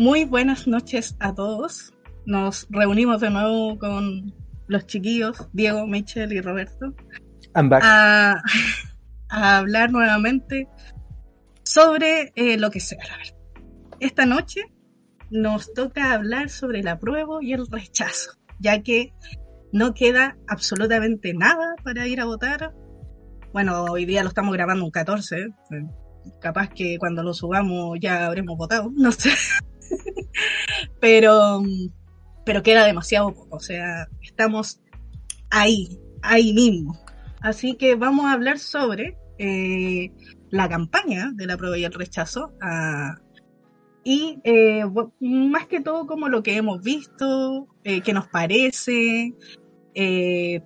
Muy buenas noches a todos. Nos reunimos de nuevo con los chiquillos, Diego, Michelle y Roberto, a, hablar nuevamente sobre eh, lo que sea. Esta noche nos toca hablar sobre el apruebo y el rechazo, ya que no queda absolutamente nada para ir a votar. Bueno, hoy día lo estamos grabando un 14, ¿eh? capaz que cuando lo subamos ya habremos votado, no sé. Pero, pero queda demasiado poco, o sea, estamos ahí, ahí mismo. Así que vamos a hablar sobre eh, la campaña de la prueba y el rechazo y eh, más que todo como lo que hemos visto, eh, qué nos parece,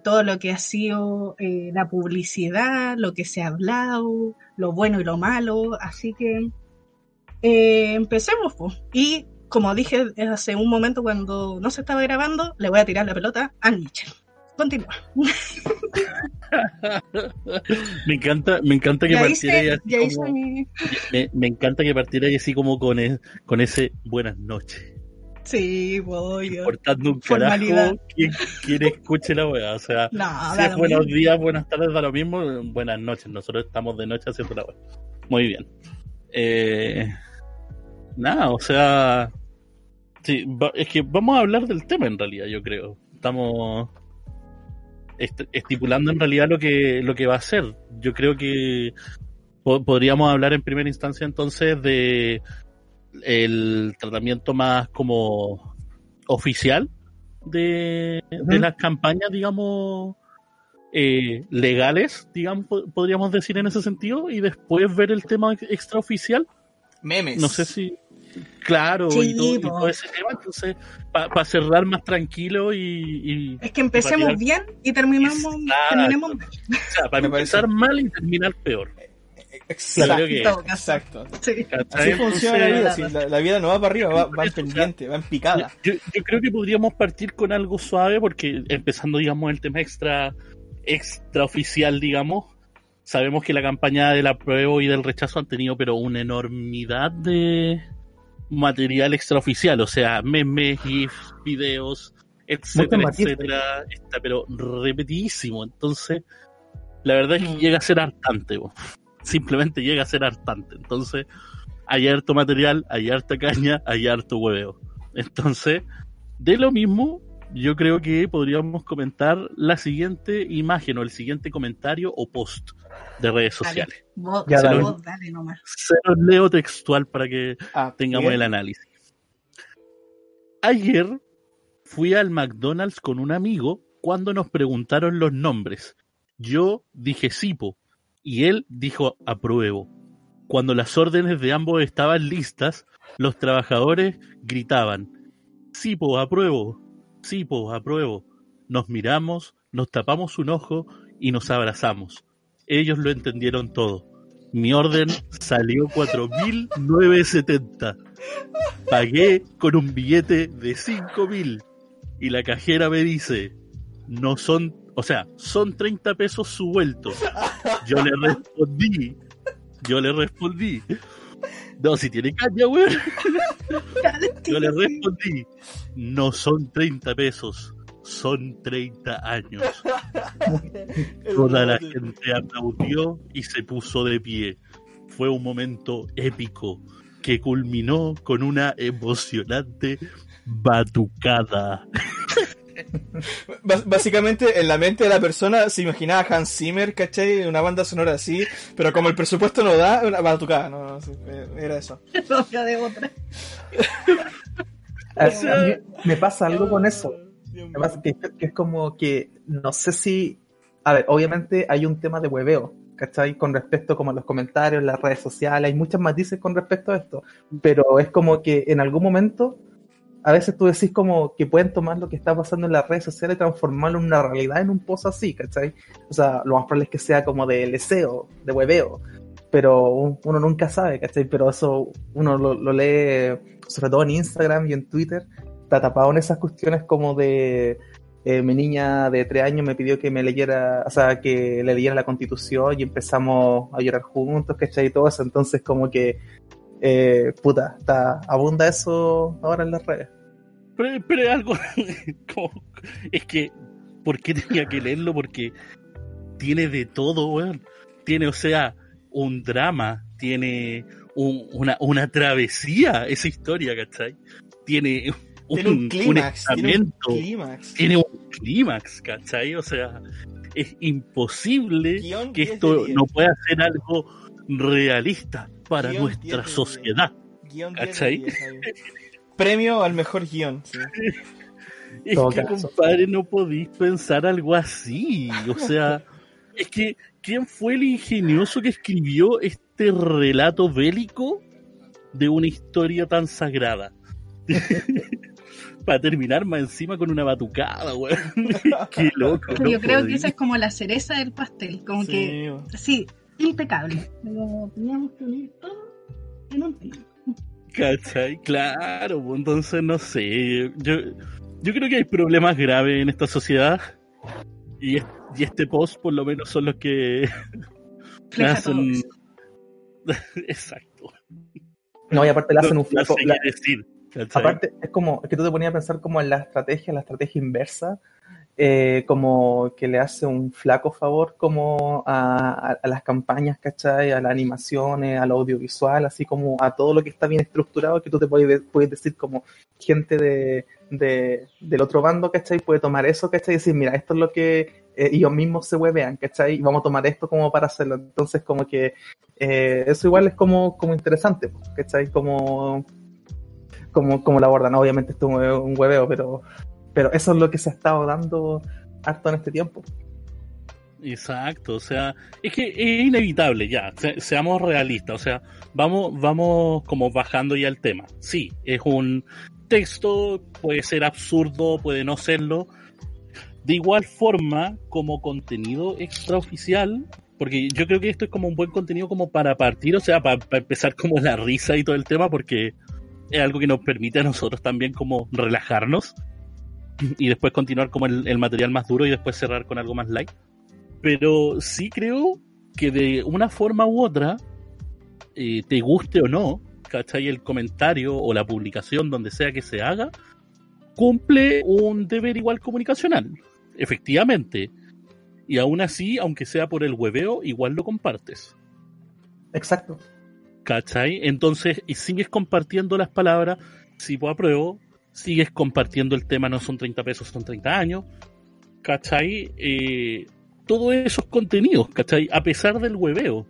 todo lo que ha sido la publicidad, lo que se ha hablado, lo bueno y lo malo. Así que empecemos. Y como dije hace un momento cuando no se estaba grabando, le voy a tirar la pelota a Mitchell. Continúa. me encanta, me encanta que partiera así como, me, encanta que partiera así como con, con ese buenas noches. Sí, voy. Importando un carajo quien, escuche la weá. O sea, si es buenos días, buenas tardes, da lo mismo. Buenas noches. Nosotros estamos de noche haciendo la weá. Muy bien. Eh, nada, o sea. Sí, es que vamos a hablar del tema en realidad, yo creo. Estamos estipulando en realidad lo que, lo que va a ser. Yo creo que podríamos hablar en primera instancia entonces de el tratamiento más como oficial de, las campañas, digamos, eh, legales, digamos, podríamos decir en ese sentido, y después ver el tema extraoficial. Memes. No sé si. Claro, y, todo, ese tema, entonces, para cerrar más tranquilo y, es que empecemos bien y terminamos, terminemos mal. O sea, para empezar mal y terminar peor. Exacto, exacto. Así funciona la vida, la, vida no va para arriba, va, en pendiente, va en picada. Yo, creo que podríamos partir con algo suave porque empezando, digamos, el tema extra, extraoficial, digamos, sabemos que la campaña del apruebo y del rechazo han tenido pero una enormidad de, material extraoficial, o sea, memes, GIFs, videos, etcétera, etcétera, está pero repetidísimo. Entonces, la verdad es que mm. llega a ser hartante, simplemente llega a ser hartante. Entonces, hay harto material, hay harta caña, hay harto hueveo. Entonces, de lo mismo, yo creo que podríamos comentar la siguiente imagen o el siguiente comentario o post de redes sociales. ya, se, los, leo textual para que ah, tengamos el análisis. Ayer fui al McDonald's con un amigo cuando nos preguntaron los nombres. Yo dije Sipo y él dijo apruebo. Cuando las órdenes de ambos estaban listas, los trabajadores gritaban Sipo, apruebo, Sipo, apruebo. Nos miramos, nos tapamos un ojo y nos abrazamos. Ellos lo entendieron todo. Mi orden salió 4.970. Pagué con un billete de 5.000. Y la cajera me dice, no son, o sea, son 30 pesos su vuelto. Yo le respondí, yo le respondí, no, si tiene caña, güey. Yo le respondí, no son 30 pesos, son 30 años. Toda la gente aplaudió y se puso de pie. Fue un momento épico que culminó con una emocionante batucada. Básicamente en la mente de la persona se imaginaba Hans Zimmer, ¿cachai? Una banda sonora así, pero como el presupuesto no da, una batucada, no, era eso. de otra. me pasa algo con eso que, es como que no sé si. A ver, obviamente hay un tema de hueveo, ¿cachai? Con respecto como a los comentarios, las redes sociales, hay muchas matices con respecto a esto, pero es como que en algún momento, a veces tú decís como que pueden tomar lo que está pasando en las redes sociales y transformarlo en una realidad en un post así, ¿cachai? O sea, lo más probable es que sea como de deseo, de hueveo, pero uno nunca sabe, ¿cachai? Pero eso uno lo, lo lee sobre todo en Instagram y en Twitter está tapado en esas cuestiones como de eh, mi niña de tres años me pidió que me leyera, o sea, que le leyera la constitución y empezamos a llorar juntos, ¿cachai? Y todo eso, entonces como que eh, puta, está, abunda eso ahora en las redes. Pero, pero es algo, es que, ¿por qué tenía que leerlo? Porque tiene de todo, weón. Tiene, o sea, un drama, tiene una, una travesía esa historia, ¿cachai? Tiene un, clímax, tiene un clímax. Tiene un clímax, ¿cachai? O sea, es imposible que esto no pueda ser algo realista para nuestra sociedad. ¿Cachai? Premio al mejor guion. Es que, compadre, no podéis pensar algo así. O sea, es que, ¿quién fue el ingenioso que escribió este relato bélico de una historia tan sagrada? Para terminar más encima con una batucada, weón. Qué loco. yo creo que esa es como la cereza del pastel. Como que, sí, impecable. Pero teníamos que unir todo en un tiempo. ¿Cachai? Claro, pues, entonces no sé. Yo, yo creo que hay problemas graves en esta sociedad. Y, y este post, por lo menos, son los que hacen. Exacto. No, y aparte le hacen un flaco. aparte, es como, es que tú te ponías a pensar como en la estrategia, la estrategia inversa eh, como que le hace un flaco favor como a, las campañas, ¿cachai? A las animaciones, al audiovisual, así como a todo lo que está bien estructurado, que tú te puedes, puedes decir como gente de, del otro bando, ¿cachai? Puede tomar eso, ¿cachai? Y decir, mira, esto es lo que eh, ellos mismos se huevean, ¿cachai? Y vamos a tomar esto como para hacerlo. Entonces, como que eh, eso igual es como, como interesante, ¿cachai? Como, como, como la abordan. Obviamente esto es un hueveo, pero pero eso es lo que se ha estado dando harto en este tiempo. Exacto, o sea, es que es inevitable ya, seamos realistas, o sea, vamos, vamos como bajando ya el tema. Sí, es un texto, puede ser absurdo, puede no serlo. De igual forma, como contenido extraoficial, porque yo creo que esto es como un buen contenido como para partir, o sea, para, para empezar como la risa y todo el tema, porque es algo que nos permite a nosotros también como relajarnos y después continuar como el, material más duro y después cerrar con algo más light. Pero sí creo que de una forma u otra, eh, te guste o no, ¿cachai? El comentario o la publicación, donde sea que se haga, cumple un deber igual comunicacional, efectivamente. Y aún así, aunque sea por el hueveo, igual lo compartes. Exacto. ¿Cachai? Entonces, y sigues compartiendo las palabras, si pues apruebo, sigues compartiendo el tema, no son 30 pesos, son 30 años, ¿cachai? Eh, todos esos contenidos, ¿cachai? A pesar del hueveo.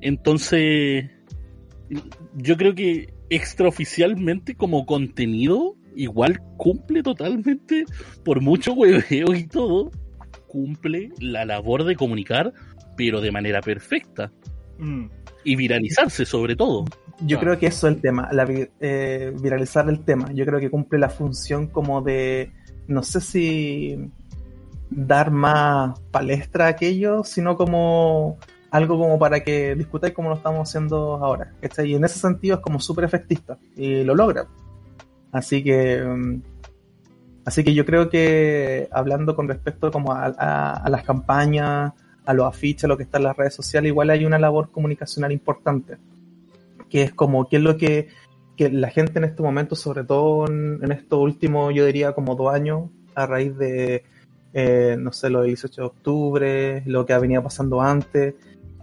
Entonces, yo creo que extraoficialmente como contenido, igual cumple totalmente, por mucho hueveo y todo, cumple la labor de comunicar, pero de manera perfecta. Mm. Y viralizarse sobre todo. Yo creo que eso es el tema, la, eh, viralizar el tema. Yo creo que cumple la función como de, no sé si dar más palestra a aquello, sino como algo como para que discutáis como lo estamos haciendo ahora. Y en ese sentido es como súper efectista y lo logra. Así que, mm, así que yo creo que hablando con respecto como a, a las campañas, a los afiches, a lo que está en las redes sociales, igual hay una labor comunicacional importante que es como qué es lo que, la gente en este momento, sobre todo en, estos últimos, yo diría como dos años, a raíz de, eh, no sé, lo del 18 de octubre, lo que ha venido pasando antes,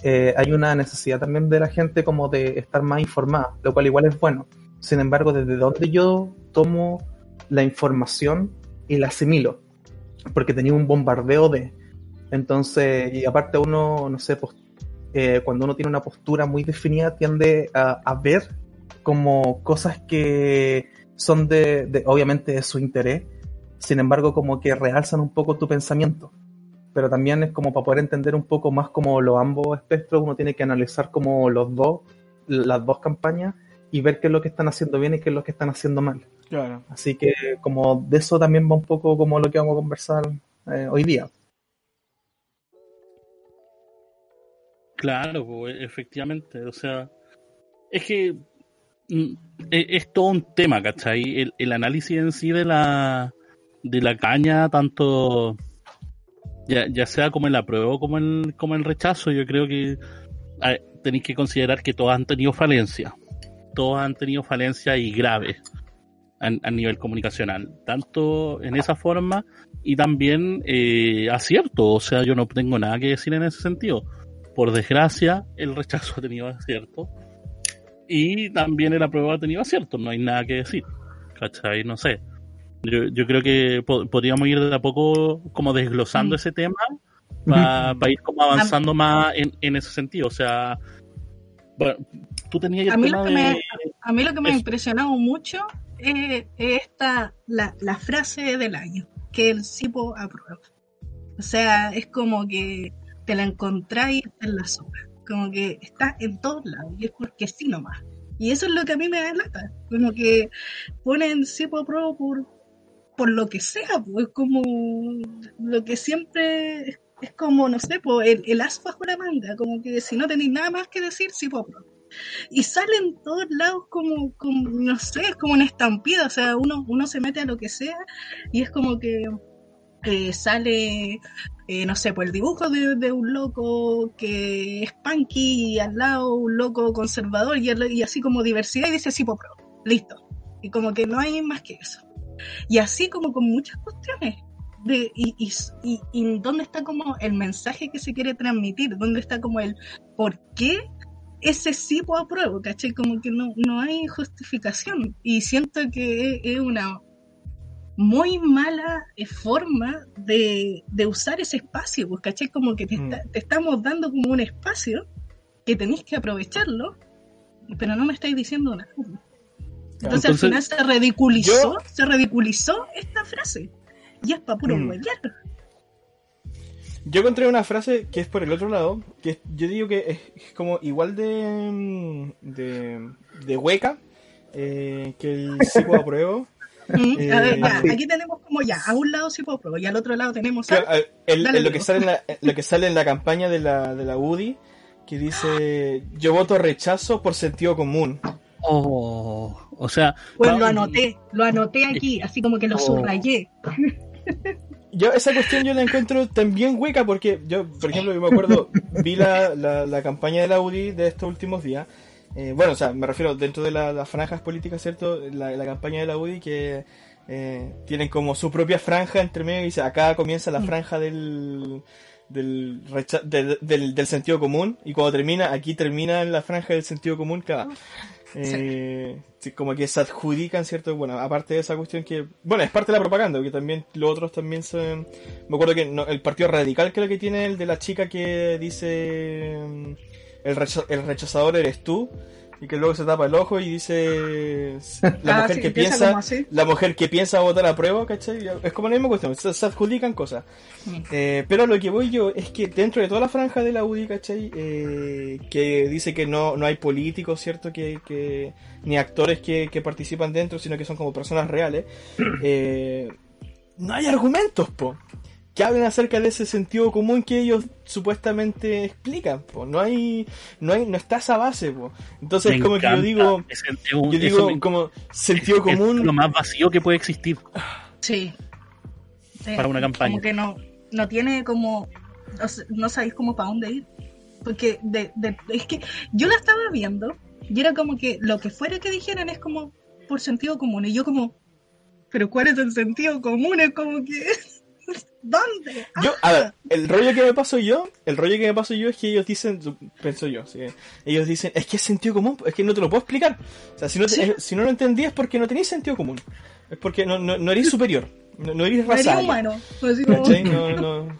eh, hay una necesidad también de la gente como de estar más informada, lo cual igual es bueno. Sin embargo, desde donde yo tomo la información y la asimilo, porque tenía un bombardeo de... Entonces, y aparte uno, no sé, pues eh, cuando uno tiene una postura muy definida, tiende a, ver como cosas que son de, obviamente, de su interés, sin embargo, como que realzan un poco tu pensamiento. Pero también es como para poder entender un poco más como los ambos espectros, uno tiene que analizar como los dos, las dos campañas y ver qué es lo que están haciendo bien y qué es lo que están haciendo mal. Claro. Así que como de eso también va un poco como lo que vamos a conversar eh, hoy día. Claro, pues, efectivamente, o sea, es que mm, e, es, todo un tema, ¿cachai? El, el, análisis en sí de la, de la caña, tanto ya, ya sea como el apruebo como el, como el rechazo, yo creo que tenéis que considerar que todas han tenido falencia. todos han tenido falencias y graves a, nivel comunicacional, tanto en esa forma y también eh, acierto, o sea, yo no tengo nada que decir en ese sentido. Por desgracia, el rechazo ha tenido acierto y también el apruebo ha tenido acierto, no hay nada que decir, ¿cachai? No sé. Yo, yo creo que podríamos ir de a poco como desglosando mm. ese tema para ir como avanzando más en, en ese sentido, o sea, bueno, tú tenías a mí, lo que me, a mí lo que me ha impresionado mucho es, esta, la, la, frase del año, que el CIPO aprueba. O sea, es como que te la encontráis en la zona, como que está en todos lados, y es porque sí nomás. Y eso es lo que a mí me da lata, como que ponen CIPO aprueba por, por lo que sea, pues como lo que siempre es como, no sé, el, el as bajo la manga, como que si no tenéis nada más que decir, sí, pues. Y salen todos lados como, como, no sé, es como una estampida, o sea, uno, uno se mete a lo que sea y es como que eh, sale, eh, no sé, pues el dibujo de, un loco que es punky y al lado un loco conservador y, así como diversidad y dice sí, pues, listo. Y como que no hay más que eso. Y así como con muchas cuestiones de, y, y, y, dónde está como el mensaje que se quiere transmitir, dónde está como el por qué ese sí puedo apruebo, ¿cachai? Como que no, no hay justificación y siento que es una muy mala forma de, de usar ese espacio, pues, ¿cachai? Como que te, mm. te estamos dando como un espacio que tenéis que aprovecharlo, pero no me estáis diciendo nada. Entonces, al final se ridiculizó, se ridiculizó esta frase. Y es para puro mm. Yo encontré una frase que es por el otro lado, que yo digo que es, como igual de, de, de hueca eh, que el psicoapruebo. Mm, eh, aquí tenemos como ya, a un lado psicoapruebo y al otro lado tenemos... lo, que sale en la, lo que sale en la campaña de la, de la UDI, que dice, yo voto rechazo por sentido común. Oh, o sea... Pues lo anoté, lo anoté aquí, así como que lo oh. subrayé. Yo esa cuestión yo la encuentro también hueca porque yo, por ejemplo, yo me acuerdo, vi la, la, campaña de la UDI de estos últimos días. Eh, bueno, o sea, me refiero dentro de las franjas políticas, ¿cierto? La, la campaña de la UDI que eh, tienen como su propia franja entre medio y dice, acá comienza la franja del, del, del, del, sentido común y cuando termina, aquí termina la franja del sentido común, claro. Eh, como que se adjudican, ¿cierto? Bueno, aparte de esa cuestión que, bueno, es parte de la propaganda, que también los otros también se... Me acuerdo que el Partido Radical creo que tiene el de la chica que dice el, el rechazador eres tú y que luego se tapa el ojo y dice la ah, mujer que piensa la mujer que piensa votar a prueba ¿cachai? es como la misma cuestión se, adjudican cosas mm. eh, pero lo que voy yo es que dentro de toda la franja de la UDI ¿cachai? Eh, que dice que no, no hay políticos cierto que, que ni actores que, que, participan dentro sino que son como personas reales eh, no hay argumentos po que hablen acerca de ese sentido común que ellos supuestamente explican, no hay, no hay, no está esa base, entonces como que yo digo, yo digo como sentido común, lo más vacío que puede existir, sí, para una campaña, como que no, no tiene como, no sabéis cómo para dónde ir, porque de, es que yo la estaba viendo y era como que lo que fuera que dijeran es como por sentido común y yo como, pero ¿cuál es el sentido común? Es como que ¿Dónde? Yo, a ver, el rollo que me paso yo, el rollo que me paso yo es que ellos dicen, pienso yo, ellos dicen, es que es sentido común, es que no te lo puedo explicar. O sea, si no, si no lo entendí es porque no tenéis sentido común. Es porque no, no, no eres superior. No, no eres raza. No humano. Pues no, no.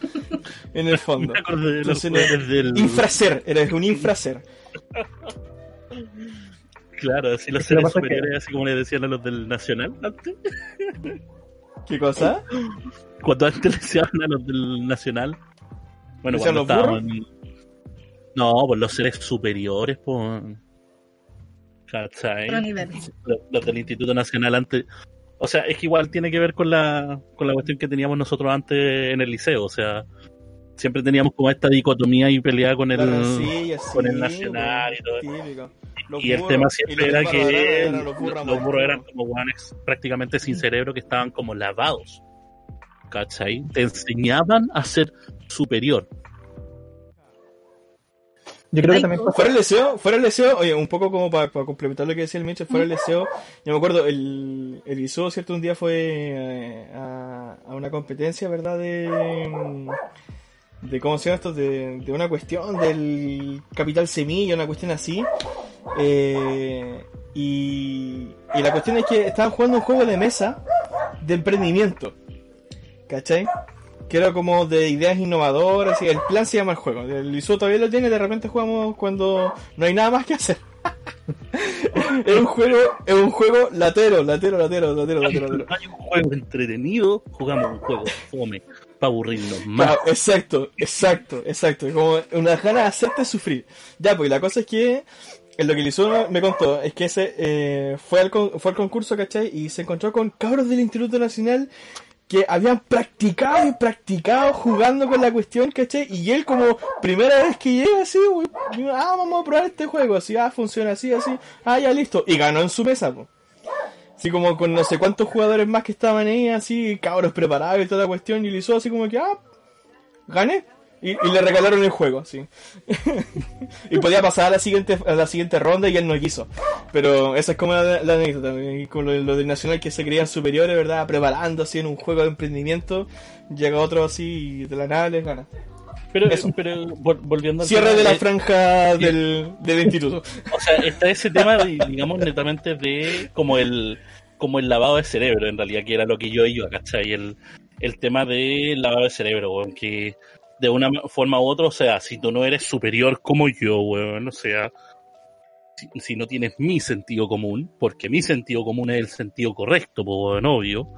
En el fondo. Entonces, no, Infraser, eres un infraser. Claro, así los seres superiores, así como le decían a los del Nacional antes. ¿Qué cosa? Cuando antes le decían a los del Nacional. Bueno, cuando los estaban. No, pues los seres superiores, pues. ¿Cachai? Los, del Instituto Nacional antes. O sea, es que igual tiene que ver con la, con la cuestión que teníamos nosotros antes en el liceo. O sea, siempre teníamos como esta dicotomía y pelea con el, con el Nacional y todo. y el tema siempre era que los burros eran como guanes prácticamente sin cerebro que estaban como lavados. ¿Cachai? Te enseñaban a ser superior. Yo creo que también Fuera el deseo, fuera el deseo, oye, un poco como para, complementar lo que decía el Mitchell, fuera el deseo, yo me acuerdo, el, el ISO, ¿cierto? Un día fue eh, a, a, una competencia, ¿verdad? De, de ¿cómo se llama esto? De, de una cuestión del capital semilla, una cuestión así. Eh, y, y la cuestión es que estaban jugando un juego de mesa de emprendimiento. ¿Cachai? que era como de ideas innovadoras. Y el plan se llama el juego. El ISO todavía lo tiene, de repente jugamos cuando no hay nada más que hacer. es un juego, es un juego latero, latero, latero, latero, latero, latero. Hay un juego entretenido, jugamos un juego fome, para aburrirnos más. exacto, exacto, exacto. Como una ganas de hacerte sufrir. Ya, pues la cosa es que lo que el me contó es que ese eh, fue, al fue al concurso, ¿cachai? Y se encontró con cabros del Instituto Nacional que habían practicado y practicado jugando con la cuestión, ¿cachai? Y él como primera vez que llega así, ah, vamos a probar este juego, así, ah, funciona así, así, ah, ya listo. Y ganó en su mesa, pues. Así como con no sé cuántos jugadores más que estaban ahí, así, cabros preparados y toda la cuestión, y le hizo así como que, ah, gané. Y, le regalaron el juego, sí. y podía pasar a la siguiente a la siguiente ronda y él no quiso. Pero esa es como la, anécdota. Y con lo, del Nacional que se creían superiores, ¿verdad? Preparando así en un juego de emprendimiento. Llega otro así y de la nada les gana. Pero, pero volviendo al Cierre de la franja del, del instituto. O sea, está ese tema, digamos, netamente de como el como el lavado de cerebro, en realidad, que era lo que yo iba, ¿cachai? El, el tema del lavado de cerebro, aunque de una forma u otra, o sea, si tú no eres superior como yo, weón, o sea, si, no tienes mi sentido común, porque mi sentido común es el sentido correcto, pues, obvio,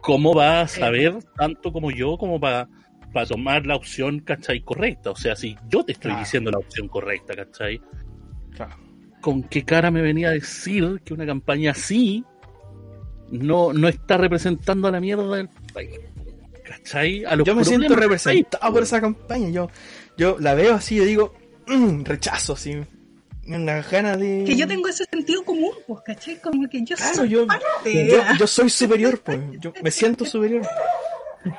¿cómo vas a saber tanto como yo como para para tomar la opción, ¿cachai? Correcta. O sea, si yo te estoy diciendo la opción correcta, ¿cachai? ¿Con qué cara me venía a decir que una campaña así no, no está representando a la mierda del país? yo me siento representado por esa campaña. Yo, yo la veo así y digo, mm, rechazo, así. Una gana de. Que yo tengo ese sentido común, pues, ¿cachai? Como que yo soy yo, yo, soy superior, pues. Yo me siento superior.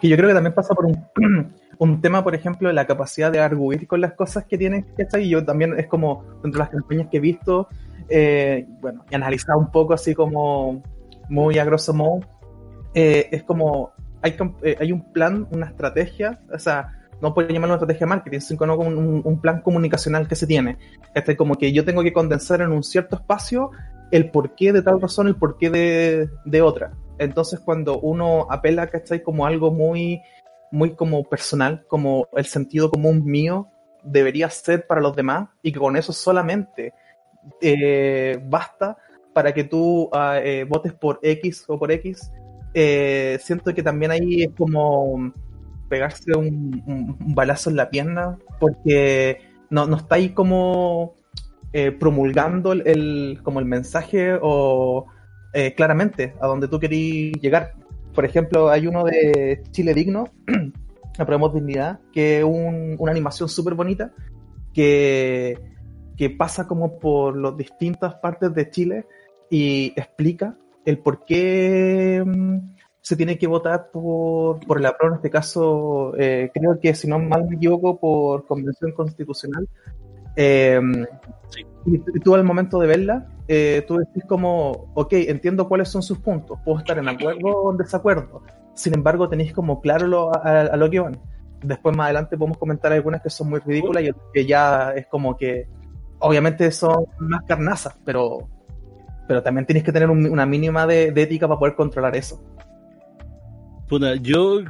Que yo creo que también pasa por un, un tema, por ejemplo, la capacidad de arguir con las cosas que tienes, ¿cachai? Y yo también es como, dentro de las campañas que he visto, eh, bueno, y analizado un poco así como muy a grosso modo, eh, es como hay, eh, hay un plan, una estrategia, o sea, no puedo llamarlo una estrategia de marketing, sino como un, un, plan comunicacional que se tiene. Este, como que yo tengo que condensar en un cierto espacio el porqué de tal razón, el porqué de, de otra. Entonces, cuando uno apela, ¿cachai? Como algo muy, muy como personal, como el sentido común mío debería ser para los demás y que con eso solamente eh, basta para que tú ah, eh, votes por X o por X, eh, siento que también ahí es como pegarse un, balazo en la pierna, porque no, no está ahí como eh, promulgando el, como el mensaje o eh, claramente a donde tú querías llegar. Por ejemplo, hay uno de Chile Digno, Aprobemos Dignidad, que es una animación súper bonita que, que pasa como por las distintas partes de Chile y explica el por qué mm, se tiene que votar por, por el apruebo, en este caso, eh, creo que si no mal me equivoco, por convención constitucional. Eh, y tú al momento de verla, eh, tú decís como, ok, entiendo cuáles son sus puntos, puedo estar en acuerdo o en desacuerdo, sin embargo tenéis como claro lo, a, lo que van. Después más adelante podemos comentar algunas que son muy ridículas y otras que ya es como que, obviamente son más carnazas, pero pero también tienes que tener una mínima de, ética para poder controlar eso. yo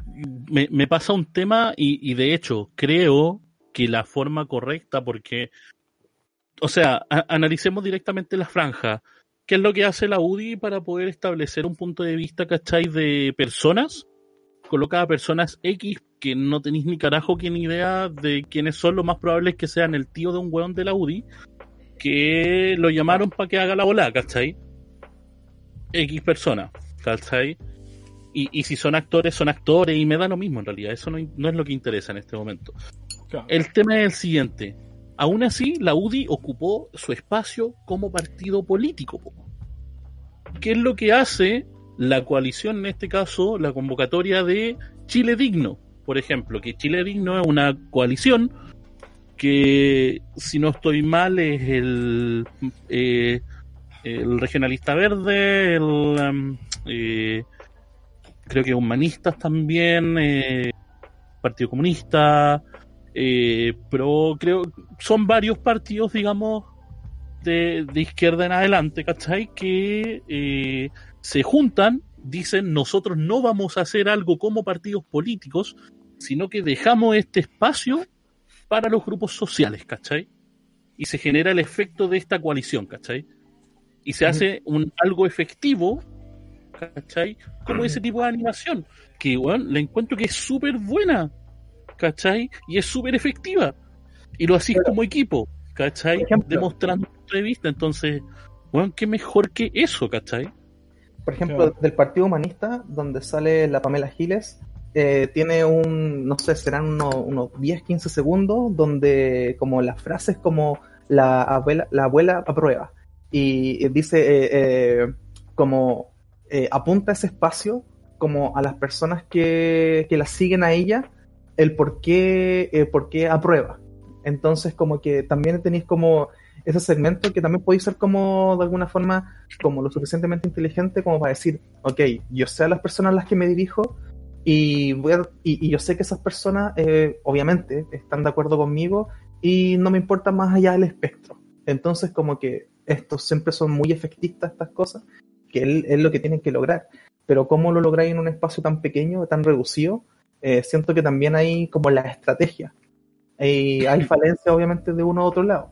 me, pasa un tema y, de hecho creo que la forma correcta, porque, o sea, analicemos directamente la franja. ¿Qué es lo que hace la UDI para poder establecer un punto de vista, ¿cachai? De personas. Coloca a personas X que no tenéis ni carajo ni idea de quiénes son, lo más probable es que sean el tío de un weón de la UDI que lo llamaron para que haga la bola, ¿cachai? X personas, ¿cachai? Y, y, si son actores, son actores y me da lo mismo en realidad, eso no, es lo que interesa en este momento. El tema es el siguiente, aún así la UDI ocupó su espacio como partido político. ¿Qué es lo que hace la coalición, en este caso, la convocatoria de Chile Digno? Por ejemplo, que Chile Digno es una coalición que si no estoy mal es el, eh, regionalista verde, el um, eh, creo que humanistas también, eh, Partido Comunista, pero creo son varios partidos, digamos, de, de izquierda en adelante, ¿cachai? Que se juntan, dicen nosotros no vamos a hacer algo como partidos políticos, sino que dejamos este espacio para los grupos sociales, ¿cachai? Y se genera el efecto de esta coalición, ¿cachai? Y se hace un algo efectivo, ¿cachai? Como ese tipo de animación, que, bueno, la encuentro que es súper buena, ¿cachai? Y es súper efectiva. Y lo hacís como equipo, ¿cachai? Demostrando tu vista, entonces, bueno, qué mejor que eso, ¿cachai? Por ejemplo, del Partido Humanista, donde sale la Pamela Giles, eh, tiene un, no sé, serán unos, 10, 15 segundos donde como las frases como la abuela, la abuela aprueba y dice eh, eh, como apunta ese espacio como a las personas que, que la siguen a ella el por qué, por qué aprueba. Entonces como que también tenéis como ese segmento que también podéis ser como de alguna forma como lo suficientemente inteligente como para decir, ok, yo sé a las personas a las que me dirijo, y, voy y, yo sé que esas personas, eh, obviamente, están de acuerdo conmigo y no me importa más allá del espectro. Entonces, como que estos siempre son muy efectistas, estas cosas, que es lo que tienen que lograr. Pero cómo lo lográis en un espacio tan pequeño, tan reducido, eh, siento que también hay como la estrategia. Y hay falencias, obviamente, de uno u otro lado.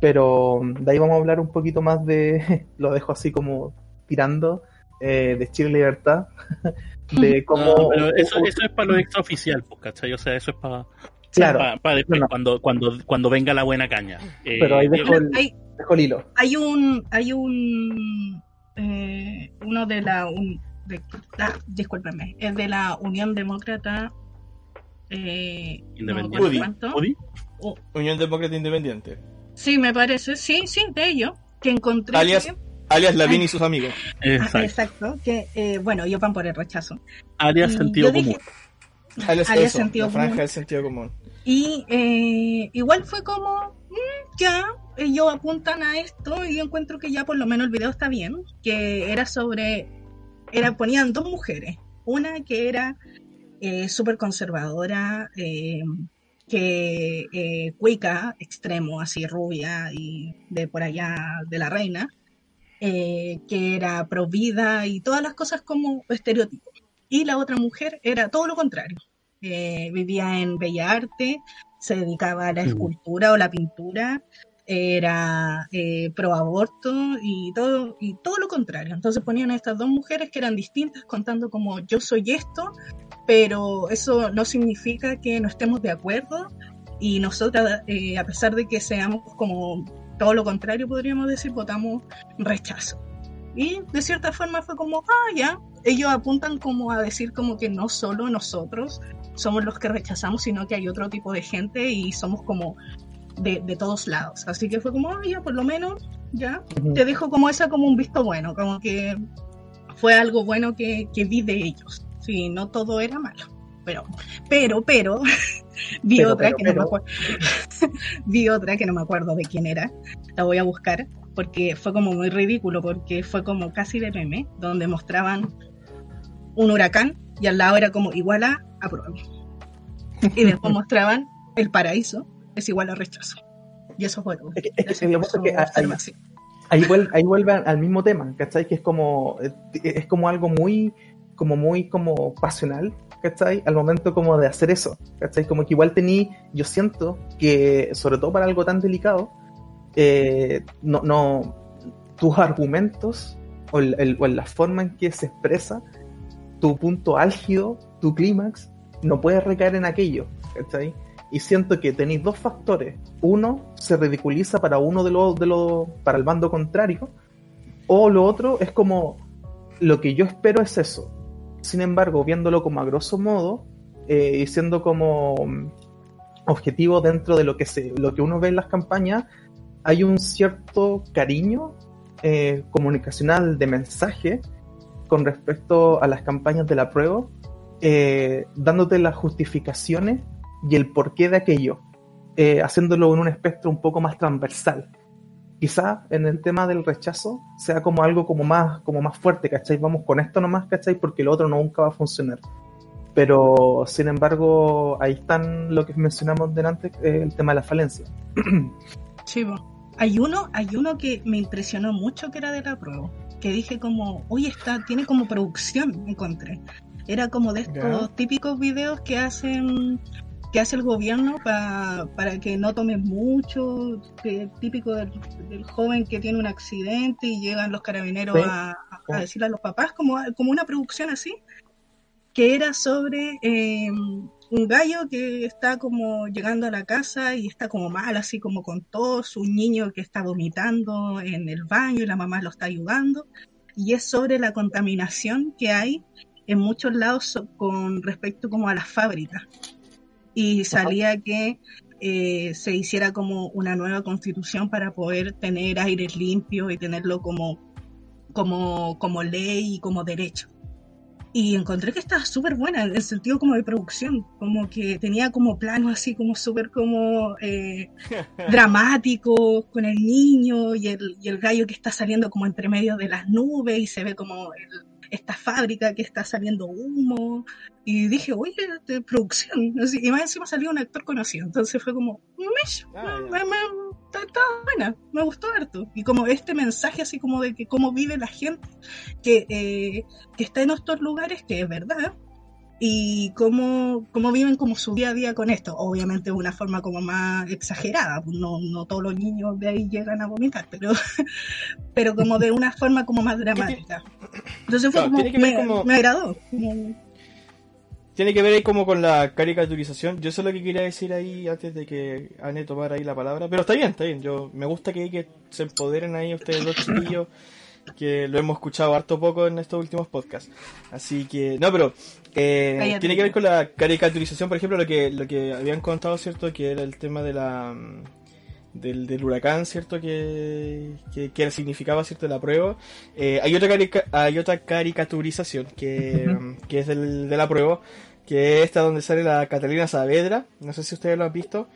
Pero de ahí vamos a hablar un poquito más de, lo dejo así como tirando, eh, de Chile Libertad, de cómo... pero eso, eso, es para lo extraoficial, pues, ¿cachai? O sea, eso es para... Claro. Para, después, cuando, cuando, cuando venga la buena caña. Eh, pero ahí dejo el, hay, dejo el, hilo. Hay un... Hay un eh, uno de la... Un, de, ah, discúlpeme, es de la Unión Demócrata... Eh, Independiente. Oh. Unión Demócrata Independiente. Sí, me parece, sí, sí, de ello. Que encontré... Alias, alias Lavín y sus amigos. Exacto. que, eh, bueno, yo van por el rechazo. Alias sentido común. alias, sentido la franja del sentido común. Y eh, igual fue como, mm, ya, ellos apuntan a esto y yo encuentro que ya por lo menos el video está bien, que era sobre, era, ponían dos mujeres, una que era eh, súper conservadora, eh, que eh, cuica, extremo, así rubia y de por allá de la reina, eh, que era provida y todas las cosas como estereotipos. Y la otra mujer era todo lo contrario. Eh, vivía en Bella Arte, se dedicaba a la mm. escultura o la pintura, era eh, pro aborto y todo, y todo lo contrario. Entonces ponían a estas dos mujeres que eran distintas contando como yo soy esto, pero eso no significa que no estemos de acuerdo y nosotras, a pesar de que seamos como todo lo contrario, podríamos decir, votamos rechazo. Y de cierta forma fue como, ah, ya, ellos apuntan como a decir como que no solo nosotros somos los que rechazamos, sino que hay otro tipo de gente y somos como de, de todos lados. Así que fue como, ah, ya, por lo menos, ya, te dejo como esa como un visto bueno, como que fue algo bueno que, que vi de ellos. Sí, no todo era malo. Pero, pero, pero, vi otra que no me acuerdo. vi otra que no me acuerdo de quién era. La voy a buscar porque fue como muy ridículo, porque fue como casi de meme, donde mostraban un huracán y al lado era como igual a apruebo. Y después mostraban el paraíso es igual a rechazo. Y eso fue todo. ahí, vuelve, ahí vuelve al mismo tema, ¿cachai? Que es como, es como algo muy, como muy como pasional, ¿cachai? Al momento como de hacer eso, ¿cachai? Como que igual tení, yo siento que, sobre todo para algo tan delicado, eh, no, no, tus argumentos o, el, o la forma en que se expresa tu punto álgido, tu clímax, no puede recaer en aquello, ¿cachai? Y siento que tenéis dos factores. Uno se ridiculiza para uno de los, de los, para el bando contrario, o lo otro es como, lo que yo espero es eso, sin embargo, viéndolo como a grosso modo eh, y siendo como mm, objetivo dentro de lo que, se, lo que uno ve en las campañas, hay un cierto cariño eh, comunicacional de mensaje con respecto a las campañas de la prueba, eh, dándote las justificaciones y el porqué de aquello. eh, haciéndolo en un espectro un poco más transversal. Quizá en el tema del rechazo sea como algo como más, como más fuerte, ¿cachai? Vamos con esto nomás, ¿cachai? Porque lo otro nunca va a funcionar. Pero, sin embargo, ahí están lo que mencionamos delante, eh, el tema de la falencia. Sí, hay uno, hay uno que me impresionó mucho que era de la prueba, que dije como, oye, está, tiene como producción, encontré. Era como de estos típicos videos que hacen que hace el gobierno para que no tomen mucho, que típico del, joven que tiene un accidente y llegan los carabineros a, decirle a los papás, como, como una producción así, que era sobre eh, un gallo que está como llegando a la casa y está como mal, así como con tos, un niño que está vomitando en el baño y la mamá lo está ayudando, y es sobre la contaminación que hay en muchos lados con respecto como a las fábricas. Y salía que eh, se hiciera como una nueva constitución para poder tener aire limpio y tenerlo como, como, como ley y como derecho. Y encontré que estaba súper buena en el sentido como de producción, como que tenía como planos así como súper como eh, dramáticos con el niño y el, y el gallo que está saliendo como entre medio de las nubes y se ve como el, esta fábrica que está saliendo humo. Y dije, oye, de producción. y más encima salió un actor conocido. Entonces fue como, ah, me, me, está, buena, me gustó harto. Y como este mensaje así como de que cómo vive la gente que, eh, que está en estos lugares, que es verdad, y cómo, cómo viven como su día a día con esto. Obviamente de una forma como más exagerada, pues no, no todos los niños de ahí llegan a vomitar, pero, pero como de una forma como más dramática. Entonces fue como, me, me, agradó. Tiene que ver ahí como con la caricaturización. Yo eso es lo que quería decir ahí antes de que Ane tomara ahí la palabra. Pero está bien, está bien. Yo me gusta que, que se empoderen ahí ustedes dos chiquillos que lo hemos escuchado harto poco en estos últimos podcasts. Así que, no, pero eh, tiene que ver con la caricaturización, por ejemplo, lo que, lo que habían contado, ¿cierto? Que era el tema de la mm, del, del huracán, ¿cierto? Que, que, significaba, ¿cierto? La prueba. Eh, hay, otra hay otra caricaturización que, mm, que es del, de la prueba, que es esta donde sale la Catalina Saavedra. No sé si ustedes lo han visto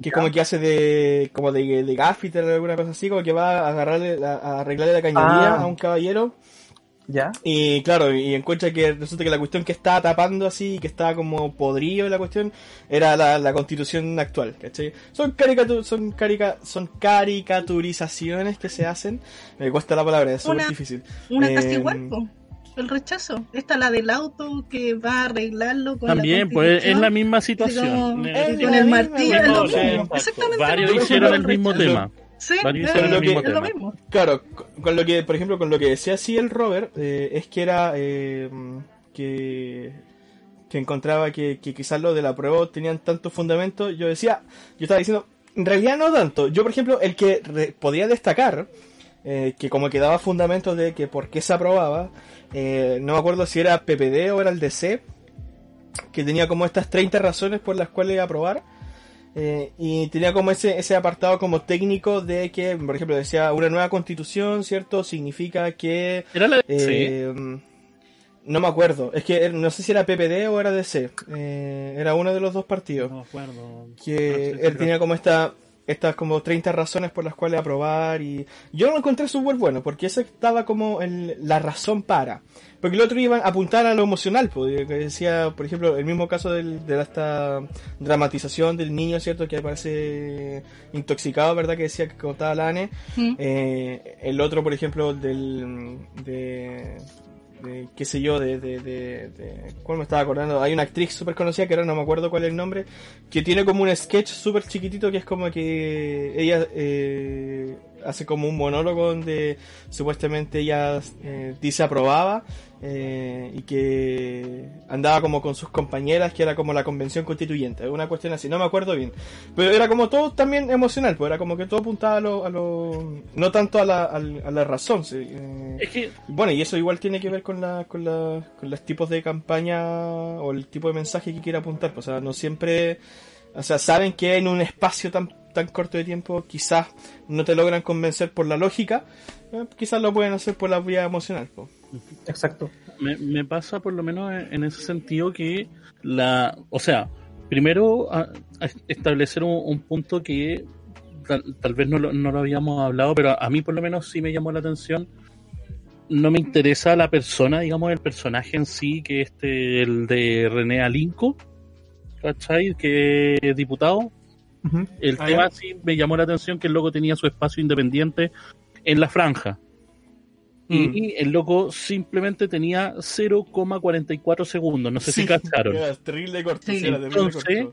que es como que hace de como de, de gaffiter o alguna cosa así, como que va a agarrarle, a, arreglarle la cañería ah. a un caballero. ¿Ya? Y claro, y encuentra que resulta que la cuestión que está tapando así, que está como podrido la cuestión, era la, constitución actual, ¿cachai? Son, caricatur son, carica son caricaturizaciones que se hacen. Me cuesta la palabra, es súper difícil. Una eh, el rechazo. Esta la del auto que va a arreglarlo con También, pues es la misma situación. con el martillo. Exactamente. Varios hicieron el mismo tema. Sí, es, lo, que, lo mismo. Claro, con lo que, por ejemplo, con lo que decía así el Robert, eh, es que era eh, que, que encontraba que, que quizás lo de la prueba tenían tanto fundamento. Yo decía, yo estaba diciendo, en realidad no tanto. Yo, por ejemplo, el que podía destacar, eh, que como que daba fundamentos de que por qué se aprobaba, eh, no me acuerdo si era PPD o era el DC, que tenía como estas 30 razones por las cuales aprobar. Eh, y tenía como ese, ese apartado como técnico de que, por ejemplo, decía una nueva constitución, ¿cierto? Significa que... ¿Era la eh, no me acuerdo, es que no sé si era PPD o era DC, era uno de los dos partidos. No me acuerdo. Que él tenía como esta estas como 30 razones por las cuales aprobar y yo lo encontré súper bueno porque esa estaba como la razón para. Porque el otro iba a apuntar a lo emocional pues, que decía por ejemplo el mismo caso del, de esta dramatización del niño cierto que parece intoxicado verdad que decía que contaba la ANE eh, el otro por ejemplo del de de qué sé yo, de, de, de, ¿cuál me estaba acordando? Hay una actriz súper conocida que ahora no me acuerdo cuál es el nombre, que tiene como un sketch súper chiquitito que es como que ella eh, hace como un monólogo donde supuestamente ella eh, dice aprobaba eh, y que andaba como con sus compañeras, que era como la convención constituyente, una cuestión así, no me acuerdo bien. Pero era como todo también emocional, pues era como que todo apuntaba a lo, a lo no tanto a la, a la razón. Eh. es que... Bueno, y eso igual tiene que ver con, la, con, la, con los tipos de campaña o el tipo de mensaje que quiere apuntar, pues, o sea, no siempre... O sea, saben que en un espacio tan, tan corto de tiempo quizás no te logran convencer por la lógica, eh, quizás lo pueden hacer por la vía emocional. Pues. Exacto. Me, me, pasa por lo menos en ese sentido que la, o sea, primero, establecer un, punto que tal, vez no lo, no lo, habíamos hablado, pero a mí por lo menos sí me llamó la atención. No me interesa la persona, digamos, el personaje en sí, que este, el de René Alinco, ¿cachai? Que es diputado. El ah, tema sí me llamó la atención que el loco tenía su espacio independiente en la franja. Y mm. el loco simplemente tenía 0,44 segundos. No sé si cacharon. Entonces,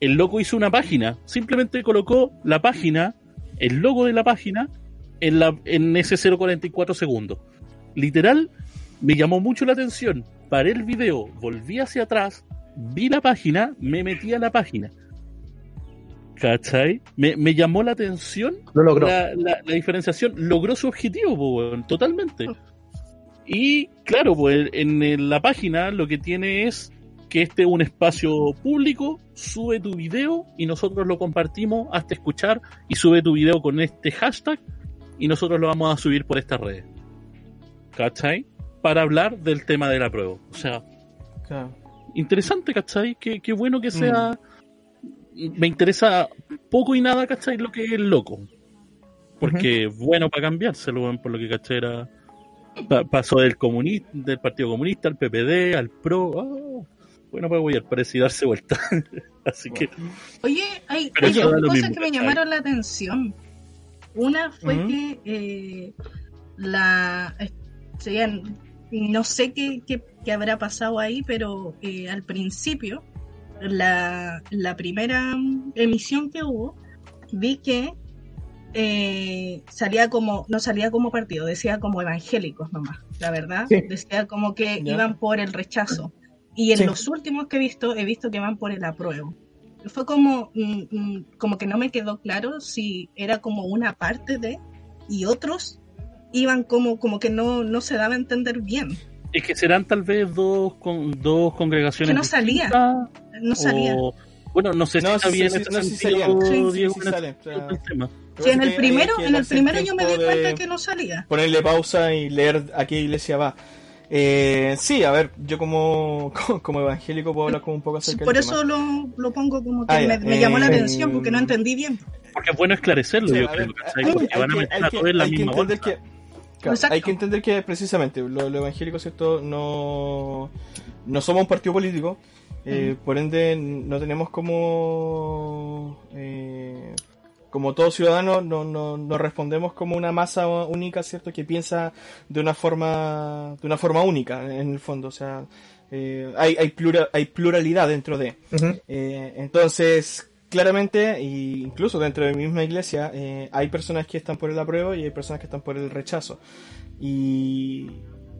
el loco hizo una página. Simplemente colocó la página, el logo de la página, en, la, en ese 0,44 segundos. Literal, me llamó mucho la atención. Paré el video, volví hacia atrás, vi la página, me metí a la página ¿Cachai? Me, me llamó la atención Lo logró. La, la, diferenciación. Logró su objetivo, totalmente. Y claro, pues en la página lo que tiene es que este es un espacio público, sube tu video y nosotros lo compartimos hasta escuchar y sube tu video con este hashtag y nosotros lo vamos a subir por esta red. ¿Cachai? Para hablar del tema de la prueba. O sea, interesante, ¿cachai? Qué, qué bueno que sea... Mm me interesa poco y nada, ¿cachai? Lo que es loco. Porque bueno para cambiárselo, por lo que caché era. pasó del comunista, del Partido Comunista al PPD, al PRO. Oh, bueno, pues voy a parecer darse vuelta. Así que. Oye, hay, dos cosas que me llamaron la atención. Una fue que eh, la. no sé qué, qué, habrá pasado ahí, pero eh, al principio la, la primera emisión que hubo, vi que eh, salía como, no salía como partido, decía como evangélicos nomás, la verdad. Decía como que iban por el rechazo. Y en los últimos que he visto, he visto que van por el apruebo. Fue como, mm, mm, como que no me quedó claro si era como una parte de, y otros iban como, como que no, no se daba a entender bien. Es que serán tal vez dos, con, dos congregaciones. Que no salía. No salía. bueno, no sé si está bien sí, no, Sí, en el primero, en el primero yo me di cuenta que no salía. Ponerle pausa y leer a qué iglesia va. Eh, sí, a ver, yo como, como, evangélico puedo hablar como un poco acerca Por eso Lo, lo, pongo como que ah, me, llamó la eh, atención porque no entendí bien. Porque es bueno esclarecerlo, yo creo, Porque van a meter a todos en la misma que, hay que entender que precisamente los evangélicos ¿cierto? No, no somos un partido político, eh, por ende no tenemos como eh, como todo ciudadano no, no, no, respondemos como una masa única, ¿cierto? Que piensa de una forma de una forma única en el fondo, o sea, eh, hay, hay, hay pluralidad dentro de. entonces, claramente, incluso dentro de mi misma iglesia, eh, hay personas que están por el apruebo y hay personas que están por el rechazo. Y,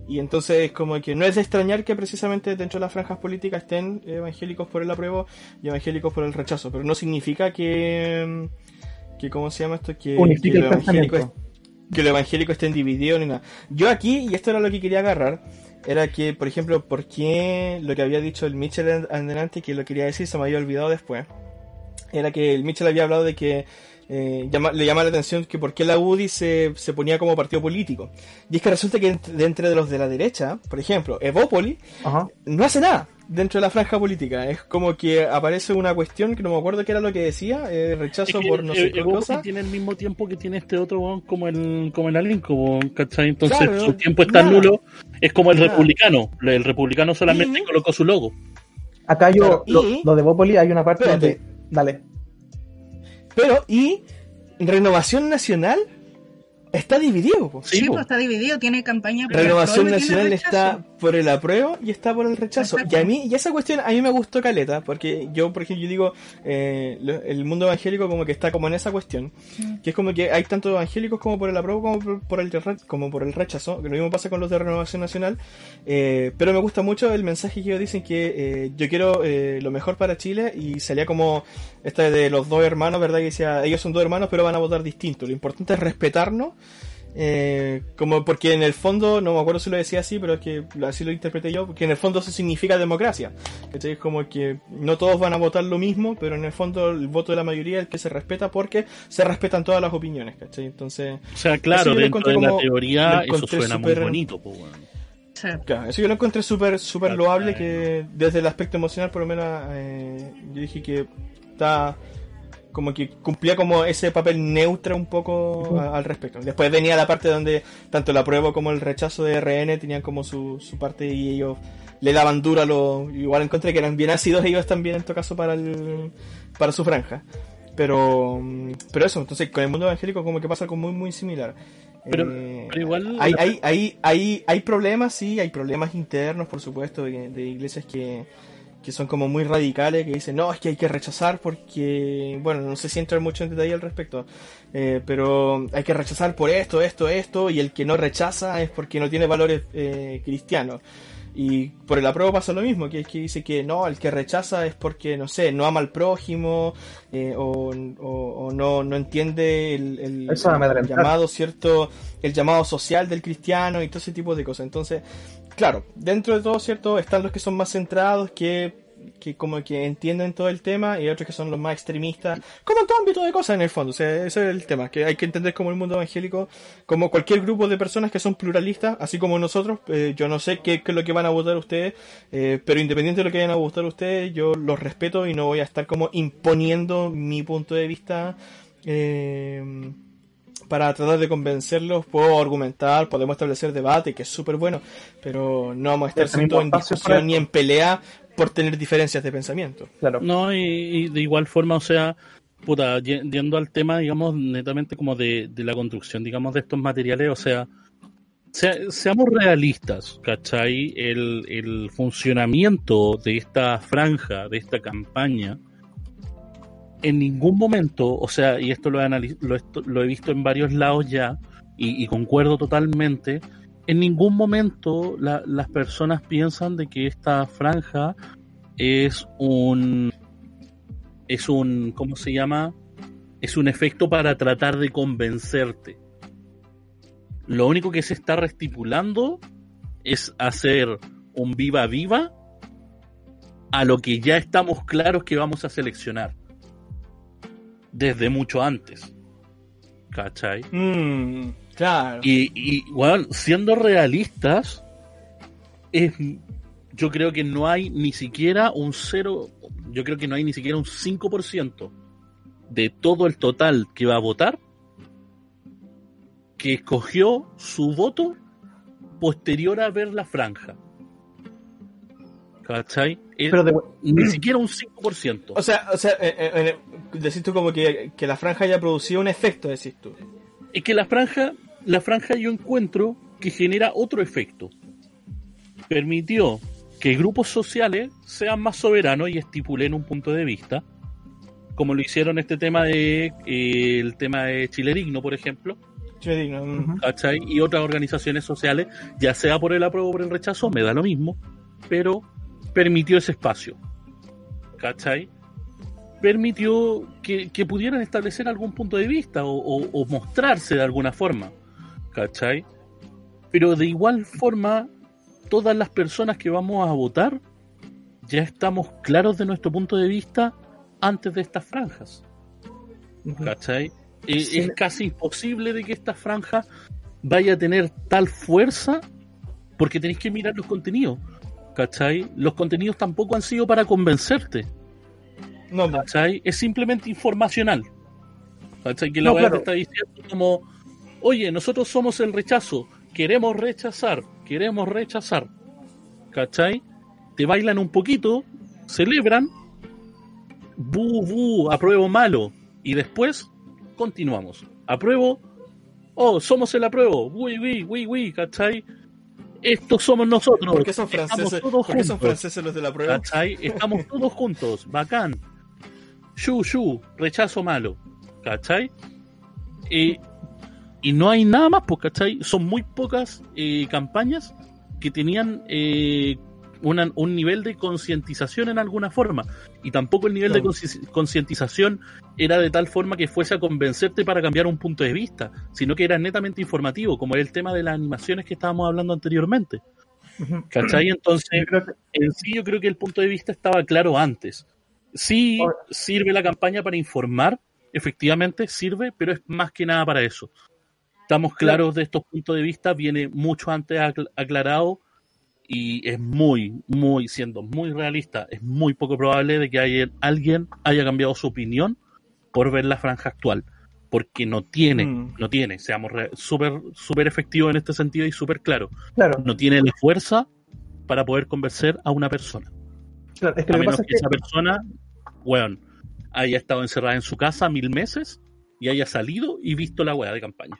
y entonces como que no es de extrañar que precisamente dentro de las franjas políticas estén evangélicos por el apruebo y evangélicos por el rechazo, pero no significa que, que ¿cómo se llama esto? Que, que lo, evangélico que lo evangélico estén divididos ni nada. Yo aquí, y esto era lo que quería agarrar, era que, por ejemplo, ¿por qué lo que había dicho el Mitchell adelante, que lo quería decir, se me había olvidado después? Era que el Mitchell había hablado de que eh, le llama la atención que por qué la UDI se, se, ponía como partido político. Y es que resulta que dentro de los de la derecha, por ejemplo, Evópoli, no hace nada dentro de la franja política. Es como que aparece una cuestión que no me acuerdo qué era lo que decía, eh, rechazo por no sé qué cosa. tiene el mismo tiempo que tiene este otro como el como el Alinco, ¿cachai? Entonces su tiempo está nulo. Es como el republicano. El republicano solamente colocó su logo. Acá yo, lo, de Evópoli hay una parte donde Dale. Pero, y Renovación Nacional está dividido. Sí, pues está dividido, tiene campaña Renovación Nacional está por el apruebo y está por el rechazo. Y a mí, y esa cuestión a mí me gustó caleta, porque yo, por ejemplo, yo digo, eh, el mundo evangélico como que está como en esa cuestión, mm. que es como que hay tanto evangélicos como por el apruebo como por, el, como por el rechazo, que lo mismo pasa con los de Renovación Nacional, eh, pero me gusta mucho el mensaje que ellos dicen que eh, yo quiero lo mejor para Chile y salía como esta de los dos hermanos, ¿verdad? Que decía, ellos son dos hermanos pero van a votar distinto, lo importante es respetarnos eh, como porque en el fondo, no me acuerdo si lo decía así, pero es que así lo interpreté yo, porque en el fondo eso significa democracia. Es como que no todos van a votar lo mismo, pero en el fondo el voto de la mayoría es el que se respeta porque se respetan todas las opiniones, ¿cachai? Entonces... O sea, claro, dentro de la teoría eso suena muy bonito, pues, Claro, eso yo lo encontré súper súper loable, que desde el aspecto emocional por lo menos eh, yo dije que está como que cumplía como ese papel neutro un poco al respecto. Después venía la parte donde tanto la prueba como el rechazo de RN tenían como su, su parte y ellos le daban duro a los... Igual encontré que eran bien ácidos ellos también en todo caso para, el, para su franja. Pero, pero eso, entonces con el mundo evangélico como que pasa algo muy muy similar. Pero, eh, igual... Hay, hay, hay, hay, hay problemas, sí, hay problemas internos, por supuesto, de, iglesias que, que son como muy radicales, que dicen, no, es que hay que rechazar porque, bueno, no sé si mucho en detalle al respecto, eh, pero hay que rechazar por esto, esto, esto, y el que no rechaza es porque no tiene valores eh, cristianos. Y por el apruebo pasa lo mismo, que es que dice que no, el que rechaza es porque, no sé, no ama al prójimo eh, o, no, no entiende el, llamado, ¿cierto? El llamado social del cristiano y todo ese tipo de cosas. Entonces, claro, dentro de todo, ¿cierto? Están los que son más centrados, que que como que entienden todo el tema y otros que son los más extremistas, como en todo ámbito de cosas en el fondo, o sea, ese es el tema, que hay que entender como el mundo evangélico, como cualquier grupo de personas que son pluralistas, así como nosotros, eh, yo no sé qué, es lo que van a votar ustedes, eh, pero independiente de lo que vayan a votar ustedes, yo los respeto y no voy a estar como imponiendo mi punto de vista. Eh, para tratar de convencerlos, puedo argumentar, podemos establecer debate, que es súper bueno, pero no vamos a estar siendo en discusión ni en pelea por tener diferencias de pensamiento. Claro. No, y, de igual forma, o sea, puta, yendo al tema, digamos, netamente como de, la construcción, digamos, de estos materiales, o sea, seamos realistas, ¿cachai? El, el funcionamiento de esta franja, de esta campaña, en ningún momento, o sea, y esto lo he, lo, lo he visto en varios lados ya, y, concuerdo totalmente, en ningún momento las personas piensan de que esta franja es un es un ¿cómo se llama? es un efecto para tratar de convencerte. Lo único que se está restipulando es hacer un viva viva a lo que ya estamos claros que vamos a seleccionar. Desde mucho antes. ¿Cachai? Mm. Y, y bueno, siendo realistas, es, yo creo que no hay ni siquiera un cero, yo creo que no hay ni siquiera un 5% de todo el total que va a votar que escogió su voto posterior a ver la franja. ¿Cachai? Pero Ni siquiera un 5%. O sea, o sea eh, eh, eh, decís tú como que, que la franja haya producido un efecto, decís tú. Es que la franja la franja yo encuentro que genera otro efecto. Permitió que grupos sociales sean más soberanos y estipulen un punto de vista, como lo hicieron este tema de eh, el tema de Chilerigno, por ejemplo. Chilerigno. Mm. Y otras organizaciones sociales, ya sea por el apruebo o por el rechazo, me da lo mismo, pero permitió ese espacio. ¿Cachai? Permitió que, pudieran establecer algún punto de vista o mostrarse de alguna forma. ¿Cachai? Pero de igual forma, todas las personas que vamos a votar ya estamos claros de nuestro punto de vista antes de estas franjas. ¿Cachai? Es casi imposible de que esta franja vaya a tener tal fuerza porque tenéis que mirar los contenidos. ¿Cachai? Los contenidos tampoco han sido para convencerte. No, ¿Cachai? Es simplemente informacional. ¿Cachai? Que la no, te está diciendo como oye, nosotros somos el rechazo, queremos rechazar, queremos rechazar. ¿Cachai? Te bailan un poquito, celebran, bu, bu, apruebo malo. Y después continuamos. Apruebo, oh, somos el apruebo, uy, uy, uy, uy, ¿cachai? Estos somos nosotros. ¿Por qué son franceses, ¿por son franceses los de la prueba? ¿Cachai? Estamos todos juntos, bacán. Shu, shu, rechazo malo. ¿Cachai? Y y no hay nada más, pues, ¿cachai? Son muy pocas eh, campañas que tenían eh, un nivel de concientización en alguna forma. Y tampoco el nivel de concientización era de tal forma que fuese a convencerte para cambiar un punto de vista, sino que era netamente informativo, como era el tema de las animaciones que estábamos hablando anteriormente. ¿Cachai? Entonces, en sí yo creo que el punto de vista estaba claro antes. Sí sirve la campaña para informar, efectivamente sirve, pero es más que nada para eso estamos claros de estos puntos de vista, viene mucho antes aclarado y es muy, muy, siendo muy realista, es muy poco probable de que alguien haya cambiado su opinión por ver la franja actual, porque no tiene, mm. no tiene, seamos súper super efectivos en este sentido y súper claro, claro, no tiene la fuerza para poder convencer a una persona. Claro, es que a menos que, esa persona, weón, haya estado encerrada en su casa mil meses y haya salido y visto la weá de campaña.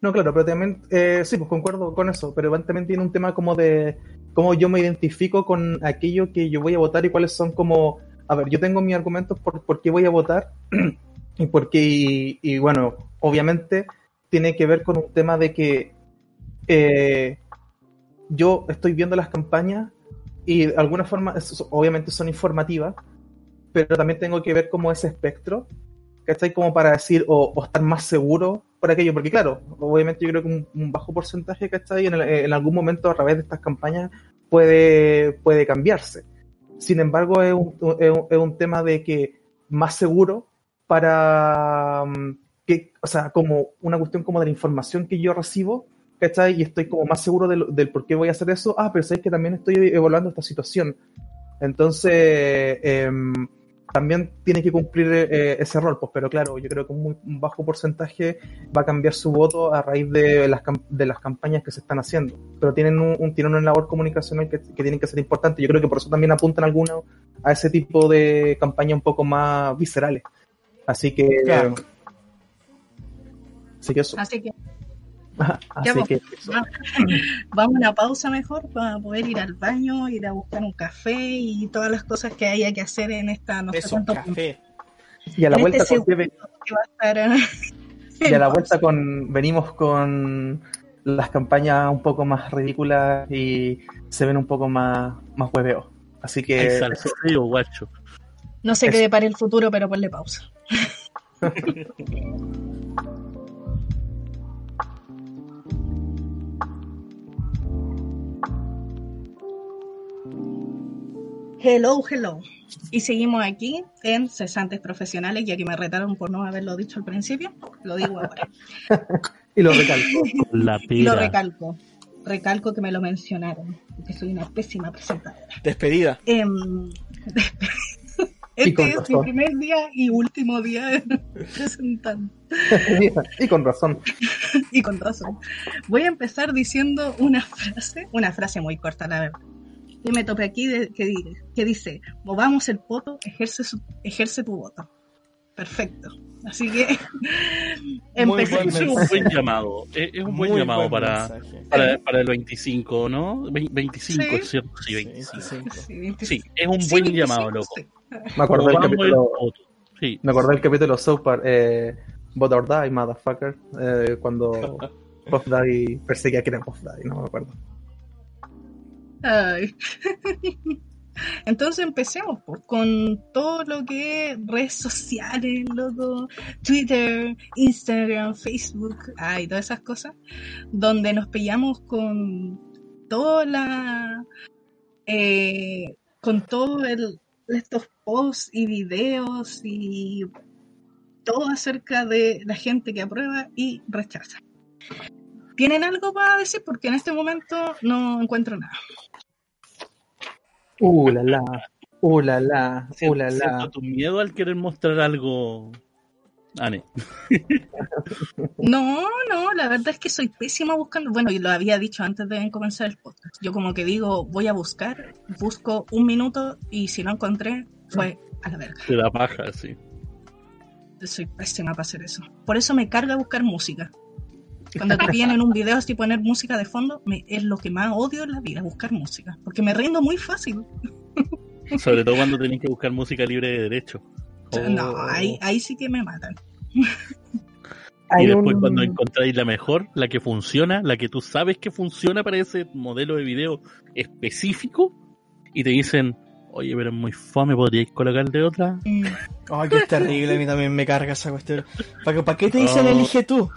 No, claro, pero también, eh, sí, pues concuerdo con eso, pero también tiene un tema como de cómo yo me identifico con aquello que yo voy a votar y cuáles son como, a ver, yo tengo mis argumentos por, por qué voy a votar y por qué, y, bueno, obviamente tiene que ver con un tema de que eh, yo estoy viendo las campañas y de alguna forma, obviamente son informativas, pero también tengo que ver como ese espectro, ¿cachai? Como para decir o, o estar más seguro por aquello, porque claro, obviamente yo creo que un, bajo porcentaje que está ahí en, algún momento a través de estas campañas puede, puede cambiarse. Sin embargo, es un, es un, tema de que más seguro para mm, que, o sea, como una cuestión como de la información que yo recibo, ¿cachai? Y estoy como más seguro del, del por qué voy a hacer eso. Ah, pero sabes que también estoy evaluando esta situación. Entonces, eh, también tiene que cumplir eh, ese rol, pues, pero claro, yo creo que un, bajo porcentaje va a cambiar su voto a raíz de las, de las campañas que se están haciendo, pero tienen, un, tienen una labor comunicacional que, que tienen que ser importante. Yo creo que por eso también apuntan algunos a ese tipo de campañas un poco más viscerales. Así que... Claro. Así que eso. Así que vamos. a una pausa mejor para poder ir al baño, ir a buscar un café y todas las cosas que haya que hacer en esta no sé cuánto café. Y a la vuelta este con y a la vuelta con venimos con las campañas un poco más ridículas y se ven un poco más más hueveos. Así que no sé qué depara el futuro, pero ponle pausa. Hello, hello. Y seguimos aquí en Cesantes Profesionales, ya que me retaron por no haberlo dicho al principio, lo digo ahora. y lo recalco. y lo recalco. Recalco que me lo mencionaron, que soy una pésima presentadora. Despedida. Eh, este es mi primer día y último día presentando. y con razón. y con razón. Voy a empezar diciendo una frase, una frase muy corta, la verdad y me topé aquí que, que dice, movamos el voto, ejerce, ejerce tu voto. Perfecto. Así que empecé. Es un buen llamado. Es, un buen llamado para, para, el 25, ¿no? 25, ¿Sí? ¿cierto? Sí, 25. Sí, es un buen llamado, loco. Me acordé del capítulo. Me acordé del capítulo South Park, eh, Vote or Die, motherfucker. Eh, cuando Puff Daddy perseguía a quien Puff Daddy, no me acuerdo. Entonces empecemos con todo lo que es redes sociales, loco, Twitter, Instagram, Facebook, ay, todas esas cosas, donde nos pillamos con toda la eh, con todos estos posts y videos y todo acerca de la gente que aprueba y rechaza. ¿Tienen algo para decir? Porque en este momento no encuentro nada. Uh, la la. Uh, la la. Uh, la la. tu miedo al querer mostrar algo. Ane. no, no, la verdad es que soy pésima buscando. Bueno, y lo había dicho antes de comenzar el podcast. Yo como que digo, voy a buscar, busco un minuto y si no encontré, fue a la verga. De la paja, sí. Soy pésima para hacer eso. Por eso me carga buscar música. Cuando te piden en un video así poner música de fondo, me, es lo que más odio en la vida, buscar música. Porque me rindo muy fácil. Sobre todo cuando tenés que buscar música libre de derecho. No, ahí, ahí sí que me matan. y después cuando encontráis la mejor, la que funciona, la que tú sabes que funciona para ese modelo de video específico, y te dicen, oye, pero es muy fome, ¿podríais colocar de otra? Mm. Ay, qué terrible, a mí también me carga esa cuestión. ¿Para, ¿para qué te dicen oh. elige tú?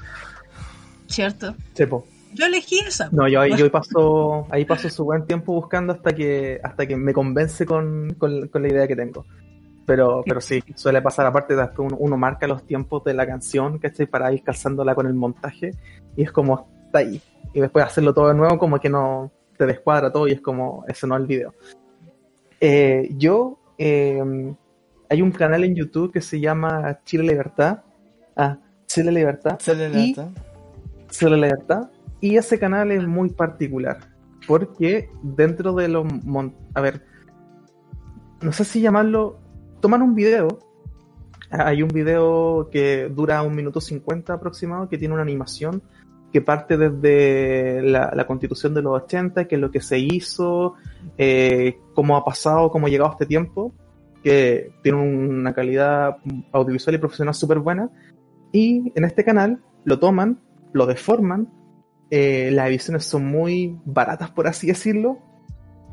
¿Cierto? Sepo. Yo elegí esa. No, yo, ahí, yo paso, ahí paso su buen tiempo buscando hasta que, hasta que me convence con, con, la idea que tengo. Pero, pero sí, suele pasar aparte después uno, uno, marca los tiempos de la canción, ¿cachai? Para ir calzándola con el montaje y es como está ahí. Y después hacerlo todo de nuevo como que no se descuadra todo y es como, ese no es el video. Eh, yo, em, hay un canal en YouTube que se llama Chile Libertad. Ah, Chile Libertad. Chile Libertad. Y, Chile Libertad. Y ese canal es muy particular. Porque dentro de los... A ver, no sé si llamarlo... Toman un video hay un video que dura un minuto cincuenta aproximado que tiene una animación que parte desde la, constitución de los 80, que es lo que se hizo, eh, cómo ha pasado, cómo ha llegado este tiempo, que tiene una calidad audiovisual y profesional súper buena. Y en este canal lo toman, lo deforman, eh, las ediciones son muy baratas, por así decirlo,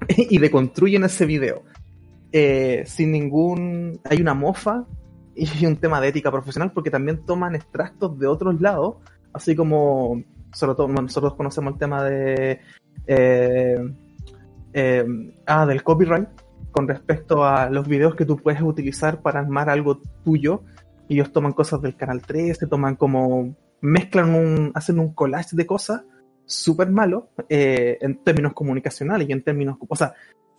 y deconstruyen ese video. Eh, sin ningún... Hay una mofa y un tema de ética profesional porque también toman extractos de otros lados, así como sobre nosotros conocemos el tema de eh, ah, del copyright con respecto a los videos que tú puedes utilizar para armar algo tuyo. Ellos toman cosas del canal 13, toman como mezclan un, hacen un collage de cosas súper malo eh, en términos comunicacionales y en términos, o sea,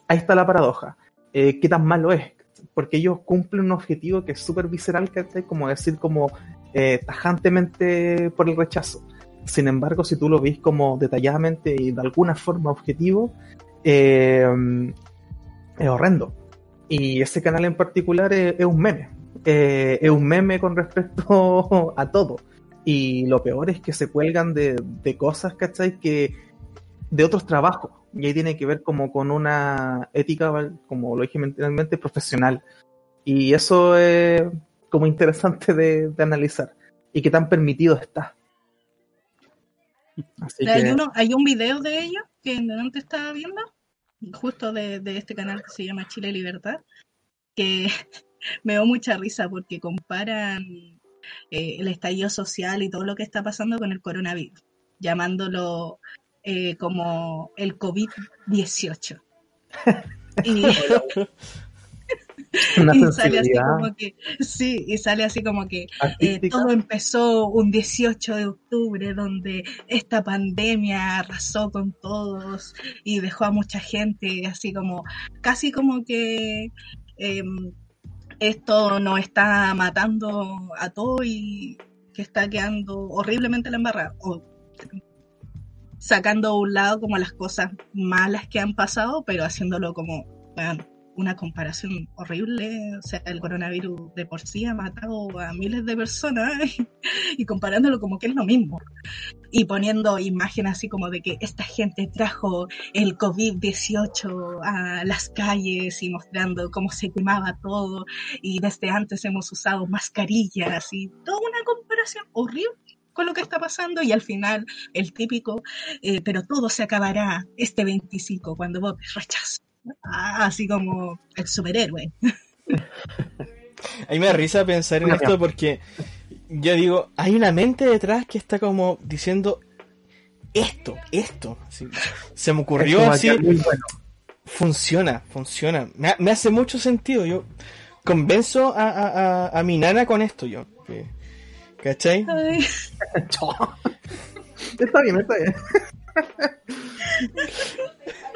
ahí está la paradoja. ¿Qué tan malo es? porque ellos cumplen un objetivo que es súper visceral, ¿cachai? Como decir como eh, tajantemente por el rechazo. Sin embargo, si tú lo ves como detalladamente y de alguna forma objetivo, eh, es horrendo. Y ese canal en particular es, un meme. Eh, es un meme con respecto a todo. Y lo peor es que se cuelgan de, de cosas, ¿cachai? Que de otros trabajos y ahí tiene que ver como con una ética, como lo dije anteriormente, profesional. Y eso es como interesante de, analizar. Y qué tan permitido está. hay, uno, hay un video de ellos que te estaba viendo, justo de, este canal que se llama Chile Libertad, que me dio mucha risa porque comparan eh, el estallido social y todo lo que está pasando con el coronavirus, llamándolo eh, como el COVID-18. y, sale así como que, sí, y sale así como que eh, todo empezó un 18 de octubre donde esta pandemia arrasó con todos y dejó a mucha gente así como, casi como que em, esto nos está matando a todos y que está quedando horriblemente la embarrada sacando a un lado como las cosas malas que han pasado, pero haciéndolo como una comparación horrible. O sea, el coronavirus de por sí ha matado a miles de personas y comparándolo como que es lo mismo. Y poniendo imágenes así como de que esta gente trajo el COVID-18 a las calles y mostrando cómo se quemaba todo y desde antes hemos usado mascarillas y toda una comparación horrible con lo que está pasando y al final el típico, eh, pero todo se acabará este 25 cuando vos rechazo. Ah, así como el superhéroe. A mí me da risa pensar en esto porque yo digo, hay una mente detrás que está como diciendo esto, esto. se me ocurrió así. Funciona, funciona. Me, hace mucho sentido. Yo convenzo a, a, mi nana con esto yo. ¿Cachai? está bien, está bien.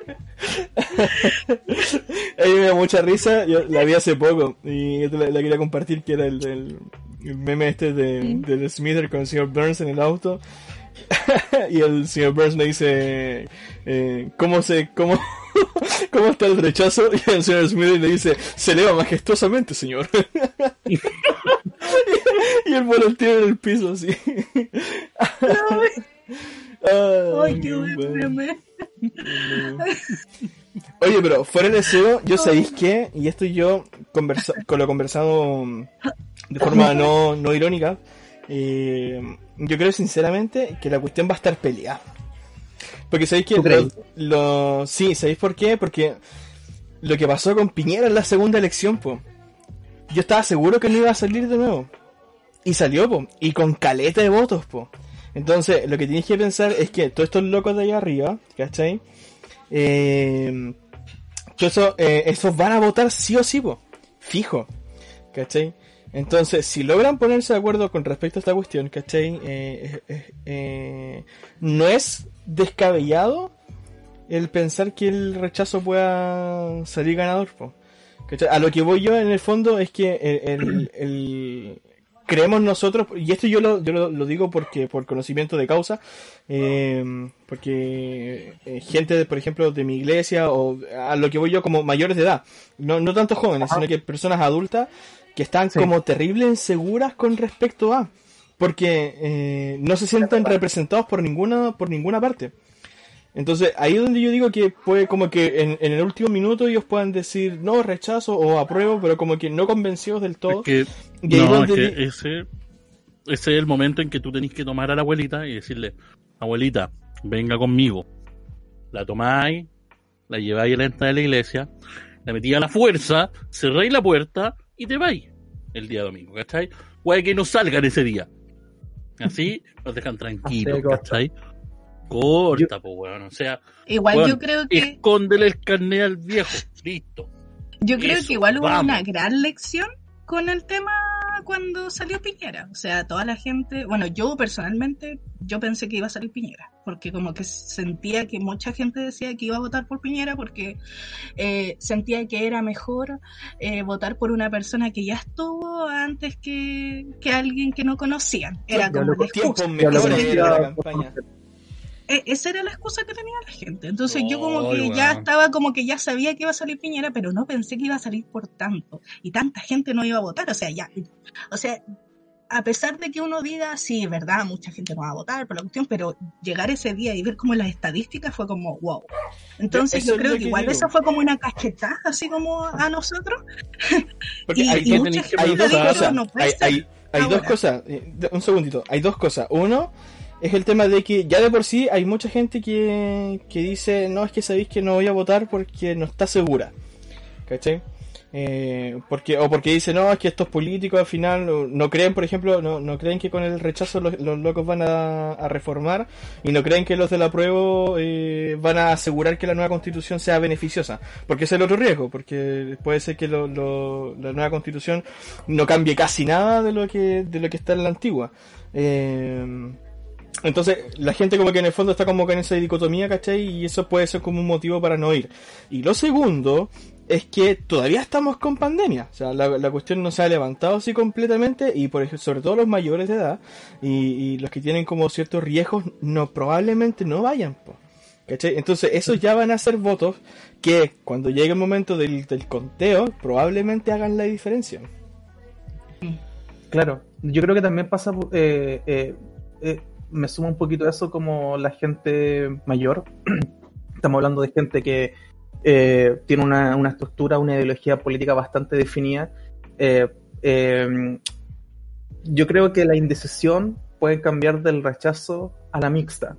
A mí me da mucha risa, yo la vi hace poco y la, la quería compartir, que era el, el, meme este de, del Smither con el señor Burns en el auto. y el señor Burns me dice, eh, ¿cómo se, cómo, cómo está el rechazo? Y el señor Smith le dice, se eleva majestuosamente, señor. y el volanteo en el piso así. Ay, qué Oye, pero fuera de eso, yo sabéis que, y esto yo conversa con lo conversado de forma no, no irónica, eh, yo creo sinceramente que la cuestión va a estar peleada. Porque sabéis que lo, lo, sí, ¿sabéis por qué? Porque lo que pasó con Piñera en la segunda elección, pues. Yo estaba seguro que no iba a salir de nuevo. Y salió, po. Y con caleta de votos, po. Entonces, lo que tienes que pensar es que todos estos locos de allá arriba, ¿cachai? Eh, eso, eh, esos van a votar sí o sí, po. Fijo. ¿Cachai? Entonces, si logran ponerse de acuerdo con respecto a esta cuestión, ¿cachai? Eh, eh, no es descabellado el pensar que el rechazo pueda salir ganador. A lo que voy yo en el fondo es que el, creemos nosotros, y esto yo lo, yo lo, digo porque por conocimiento de causa, eh, porque eh, gente, por ejemplo, de mi iglesia, o a lo que voy yo como mayores de edad, no, no tanto jóvenes, sino que personas adultas que están como terribles inseguras con respecto a, porque eh, no se sienten representados por ninguna, por ninguna parte. Entonces, ahí es donde yo digo que puede como que en, el último minuto ellos puedan decir no, rechazo o apruebo, pero como que no convencidos del todo. que, no, que ese, es el momento en que tú tenés que tomar a la abuelita y decirle, abuelita, venga conmigo. La tomáis, la lleváis a la entrada de la iglesia, la metí a la fuerza, cerráis la puerta y te vais el día domingo, ¿cachai? Puede que no salgan ese día. Así nos dejan tranquilos, ¿cachai? Corta, pues, weón. O sea, igual yo creo que. Escóndele el carnet al viejo. Listo. Yo creo que igual hubo una gran lección con el tema cuando salió Piñera. O sea, toda la gente, bueno, yo personalmente, yo pensé que iba a salir Piñera, porque como que sentía que mucha gente decía que iba a votar por Piñera porque eh, sentía que era mejor eh, votar por una persona que ya estuvo antes que, que alguien que no conocían. Era como el e, esa era la excusa que tenía la gente. Entonces yo como que ya estaba como que ya sabía que iba a salir Piñera, pero no pensé que iba a salir por tanto. Y tanta gente no iba a votar. O sea, ya. O sea, a pesar de que uno diga, sí, es verdad, mucha gente no va a votar por la cuestión, pero llegar ese día y ver como las estadísticas fue como, wow. Entonces yo creo que, igual eso fue como una cachetada, así como a nosotros. Porque hay, dos cosas. hay, hay dos cosas. Un segundito. Hay dos cosas. Uno es el tema de que ya de por sí hay mucha gente que, que dice, no, es que sabéis que no voy a votar porque no está segura. ¿Cachai? Eh, porque, o porque dice, no, es que estos políticos al final no, creen, por ejemplo, no, no, creen que con el rechazo los, locos van a, reformar y no creen que los del apruebo eh, van a asegurar que la nueva constitución sea beneficiosa. Porque es el otro riesgo, porque puede ser que lo, la nueva constitución no cambie casi nada de lo que, de lo que está en la antigua. Eh, entonces, la gente como que en el fondo está como que en esa dicotomía, ¿cachai? Y eso puede ser como un motivo para no ir. Y lo segundo es que todavía estamos con pandemia. O sea, la, cuestión no se ha levantado así completamente y por ejemplo, sobre todo los mayores de edad y, los que tienen como ciertos riesgos, no probablemente no vayan. ¿cachai? Entonces, esos ya van a ser votos que cuando llegue el momento del, conteo, probablemente hagan la diferencia. Claro, yo creo que también pasa... Eh, eh, eh me suma un poquito eso como la gente mayor. Estamos hablando de gente que eh, tiene una, una, estructura, una ideología política bastante definida. Eh, em, yo creo que la indecisión puede cambiar del rechazo a la mixta,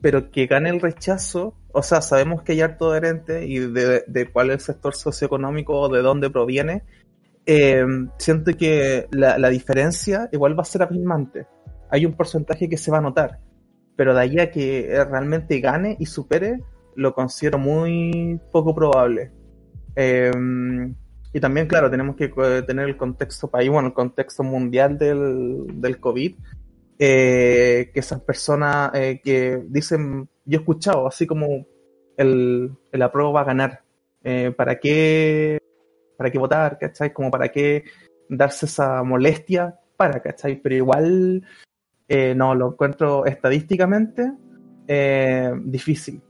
pero que gane el rechazo, o sea, sabemos que hay harto adherente y de, de, cuál es el sector socioeconómico o de dónde proviene. Em, siento que la, la diferencia igual va a ser abismante hay un porcentaje que se va a notar, pero de ahí a que realmente gane y supere, lo considero muy poco probable. Em, y también, claro, tenemos que tener el contexto país, bueno, el contexto mundial del, del COVID, eh, que esas personas eh, que dicen, yo he escuchado, así como el, el apruebo va a ganar, eh, ¿para qué para qué votar, ¿cachai? Como para qué darse esa molestia para, ¿cachai? Pero igual eh, no, lo encuentro estadísticamente eh, difícil.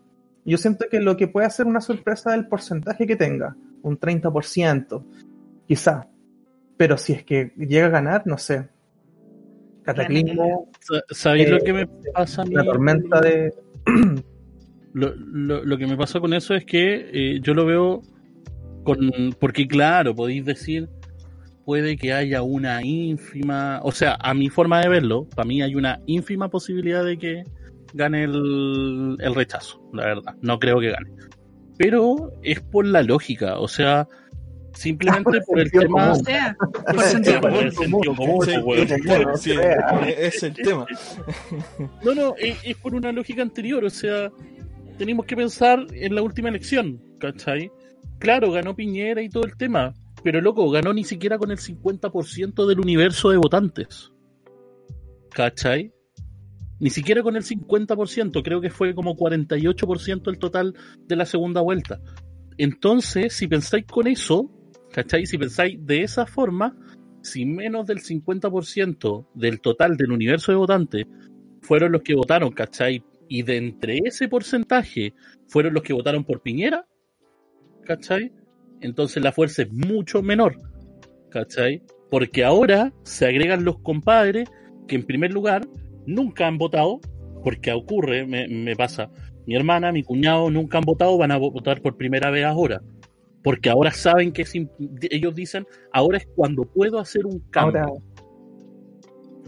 Yo siento que lo que puede hacer una sorpresa es el porcentaje que tenga, un 30%, quizá. Pero si es que llega a ganar, no sé. Cataclismo. ¿Sabéis lo que me pasa a La tormenta de. Lo, que me pasa con eso es que eh, yo lo veo con. Porque, claro, podéis decir puede que haya una ínfima, o sea, a mi forma de verlo, para mí hay una ínfima posibilidad de que gane el, rechazo, la verdad. No creo que gane. Pero es por la lógica, o sea, simplemente por el tema. Es el tema. No, no, es, por una lógica anterior, o sea, tenemos que pensar en la última elección, ¿cachai? Claro, ganó Piñera y todo el tema, pero loco, ganó ni siquiera con el 50% del universo de votantes. ¿Cachai? Ni siquiera con el 50%, creo que fue como 48% el total de la segunda vuelta. Entonces, si pensáis con eso, ¿cachai? Si pensáis de esa forma, si menos del 50% del total del universo de votantes fueron los que votaron, ¿cachai? Y de entre ese porcentaje fueron los que votaron por Piñera, ¿cachai? Entonces la fuerza es mucho menor, ¿cachai? Porque ahora se agregan los compadres que en primer lugar nunca han votado, porque ocurre, me, pasa, mi hermana, mi cuñado nunca han votado, van a votar por primera vez ahora. Porque ahora saben que ellos dicen, ahora es cuando puedo hacer un cambio.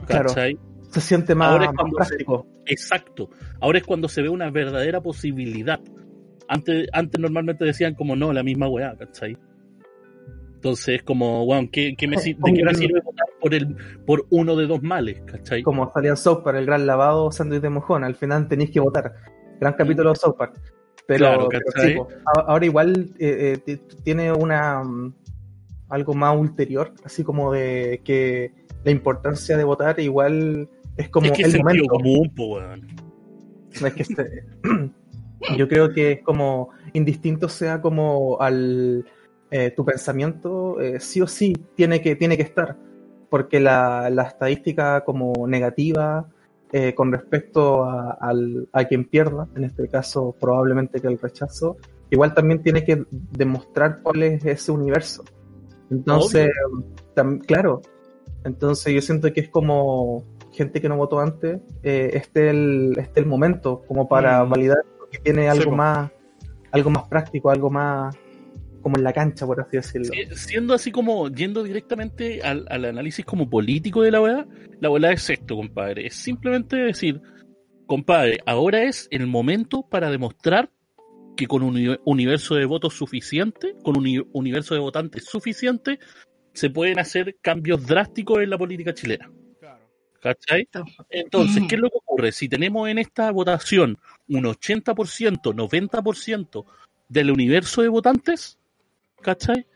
¿cachai? se siente más, ahora es práctico. exacto. Ahora es cuando se ve una verdadera posibilidad. Antes, antes normalmente decían como no, la misma weá, ¿cachai? Entonces es como, bueno, ¿qué, me, ¿de qué me sirve votar por, el, por uno de dos males? ¿cachai? Como salía South Park, el gran lavado, sándwich de mojón, al final tenéis que votar. Gran capítulo de South Park. Pero, ahora igual eh, eh, tiene una mm, algo más ulterior, así como de que la importancia de votar igual es como es el momento. Común, es que este, yo creo que es como indistinto sea como al eh, tu pensamiento eh, sí o sí tiene que, tiene que estar, porque la, estadística como negativa eh, con respecto a, a, quien pierda, en este caso probablemente que el rechazo, igual también tiene que demostrar cuál es ese universo. Entonces, claro, entonces yo siento que es como gente que no votó antes, este, el, este el momento como para mm. validar que tiene algo más algo más práctico, algo más como en la cancha, por así decirlo. siendo así como yendo directamente al, análisis como político de la OEA, la OEA es esto, compadre. Es simplemente decir, compadre, ahora es el momento para demostrar que con un universo de votos suficiente, con un universo de votantes suficiente, se pueden hacer cambios drásticos en la política chilena. ¿Cachai? Entonces, ¿qué es lo que ocurre? Si tenemos en esta votación un 80%, 90% del universo de votantes, ¿cachai?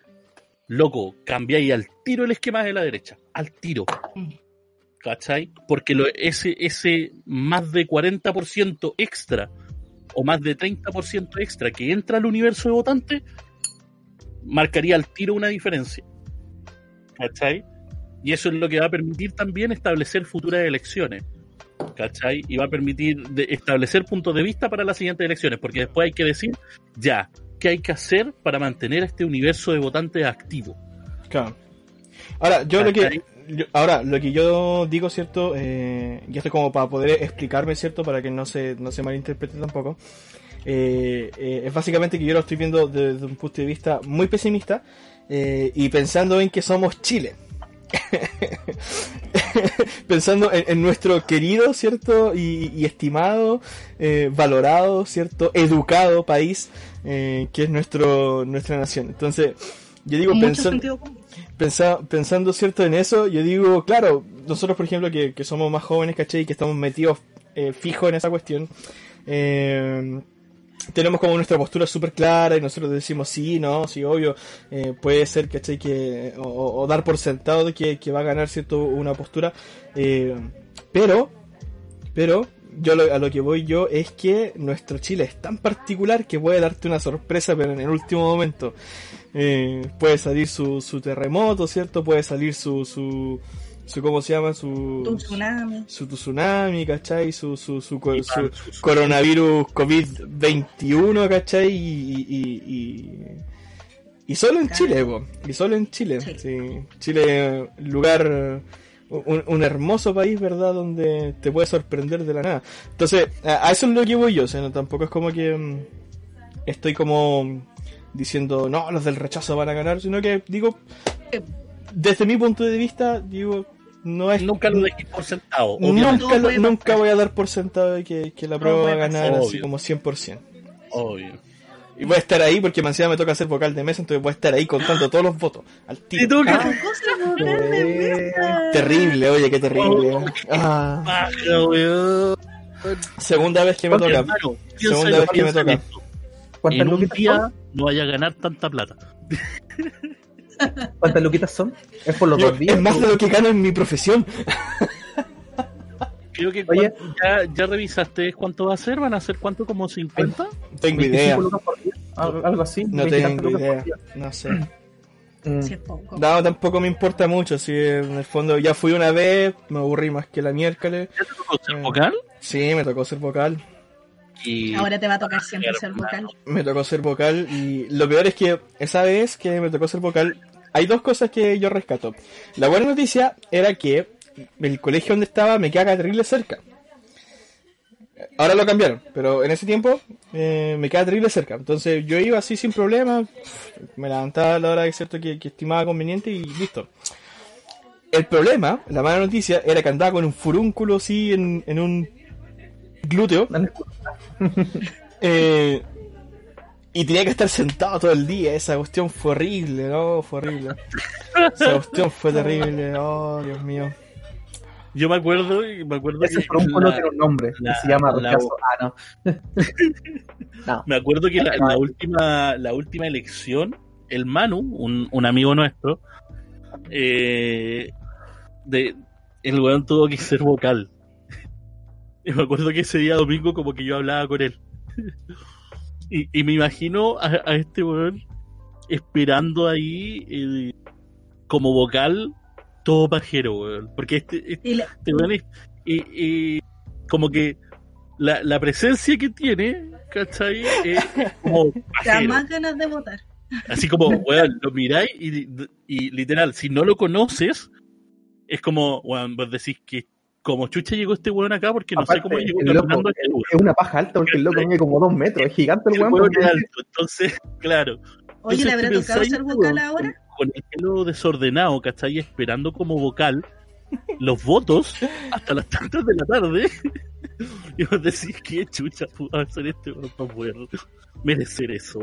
Loco, cambiáis al tiro el esquema de la derecha, al tiro. ¿Cachai? Porque lo, ese, ese más de 40% extra o más de 30% extra que entra al universo de votantes, marcaría al tiro una diferencia. ¿Cachai? Y eso es lo que va a permitir también establecer futuras elecciones. ¿Cachai? Y va a permitir establecer puntos de vista para las siguientes elecciones, porque después hay que decir, ya, qué hay que hacer para mantener este universo de votantes activo. Claro. Ahora, yo lo que ahora lo que yo digo, cierto, eh, y esto es como para poder explicarme, cierto, para que no se no se malinterprete tampoco. Eh, eh, es básicamente que yo lo estoy viendo desde un punto de vista muy pesimista eh, y pensando en que somos Chile. pensando en, nuestro querido, ¿cierto? Y, estimado, eh, valorado, ¿cierto? Educado país, eh, que es nuestro, nuestra nación. Entonces, yo digo, pensando, pensando, ¿cierto? En eso, yo digo, claro, nosotros, por ejemplo, que, somos más jóvenes, ¿caché? Y que estamos metidos eh, fijos en esa cuestión, eh, tenemos como nuestra postura súper clara y nosotros decimos sí, no, sí, obvio, eh, puede ser, ¿cachai? Que, o, dar por sentado de que, va a ganar, ¿cierto? Una postura. Eh, pero, pero, yo a lo que voy yo es que nuestro Chile es tan particular que puede darte una sorpresa, pero en el último momento. Eh, puede salir su, su terremoto, ¿cierto? Puede salir su, su, su ¿cómo se llama? Su tsunami. Su tsunami, ¿cachai? Su, su, su, coronavirus COVID-21, ¿cachai? Y, y, y, solo en Chile, y solo en Chile. Sí. Chile, lugar, un, hermoso país, ¿verdad? Donde te puede sorprender de la nada. Entonces, a, eso es lo que voy yo, o sea, no, tampoco es como que mm, estoy como diciendo, no, los del rechazo van a ganar, sino que digo, desde mi punto de vista, digo, no es. Nunca lo dejé por sentado. Nunca, nunca voy a dar por sentado de que, que la prueba va a ganar así como 100%. Obvio. Y voy a estar ahí porque mañana me toca hacer vocal de mesa, entonces voy a estar ahí contando todos los votos. Al tiro. Ah, terrible, oye, qué terrible. Ah. Segunda vez que me toca. Segunda vez que me toca. En un día no vaya a ganar tanta plata. ¿Cuántas luquitas son? Es por los dos días. Es más de lo que gano en mi profesión. Creo que ya, ya, revisaste cuánto va a ser, van a ser cuánto como 50? Tengo idea. Algo así. No tengo idea. No sé. Mm. No, tampoco me importa mucho. Si en el fondo ya fui una vez, me aburrí más que la miércoles. ¿Ya te tocó ser eh, vocal? Sí, me tocó ser vocal. Y... Ahora te va a tocar siempre ser vocal. Me tocó ser vocal y lo peor es que esa vez que me tocó ser vocal, hay dos cosas que yo rescato. La buena noticia era que el colegio donde estaba me quedaba terrible cerca. Ahora lo cambiaron, pero en ese tiempo eh, me quedaba terrible cerca. Entonces yo iba así sin problema, me levantaba a la hora cierto que, estimaba conveniente y listo. El problema, la mala noticia, era que andaba con un furúnculo así en, en un glúteo. eh, y tenía que estar sentado todo el día. Esa cuestión fue horrible, ¿no? Fue horrible. Esa cuestión fue terrible. Oh, Dios mío. Yo me acuerdo, me acuerdo Ese que no tiene un nombre, se llama rechazo. Ah, no. Me acuerdo que la, última, la última elección, el Manu, un, un amigo nuestro, eh, de, el weón tuvo que ser vocal. Y me acuerdo que ese día domingo como que yo hablaba con él. y, y, me imagino a, este weón esperando ahí eh, como vocal todo pajero, weón. Porque este, este, este y, como que la, la, presencia que tiene, ¿cachai? Es como Da más ganas de votar. Así como, weón, lo miráis y, y, literal, si no lo conoces, es como, weón, vos decís que como chucha llegó este weón acá porque no sé cómo llegó caminando este Es una paja alta porque el loco mide como dos metros, es gigante el, weón. alto, entonces, claro. Oye, ¿le habrá tocado ser vocal ahora? con el pelo desordenado, ¿cachai? Esperando como vocal los votos hasta las tantas de la tarde. y vos decís, ¿qué chucha pudo hacer este para poder merecer eso?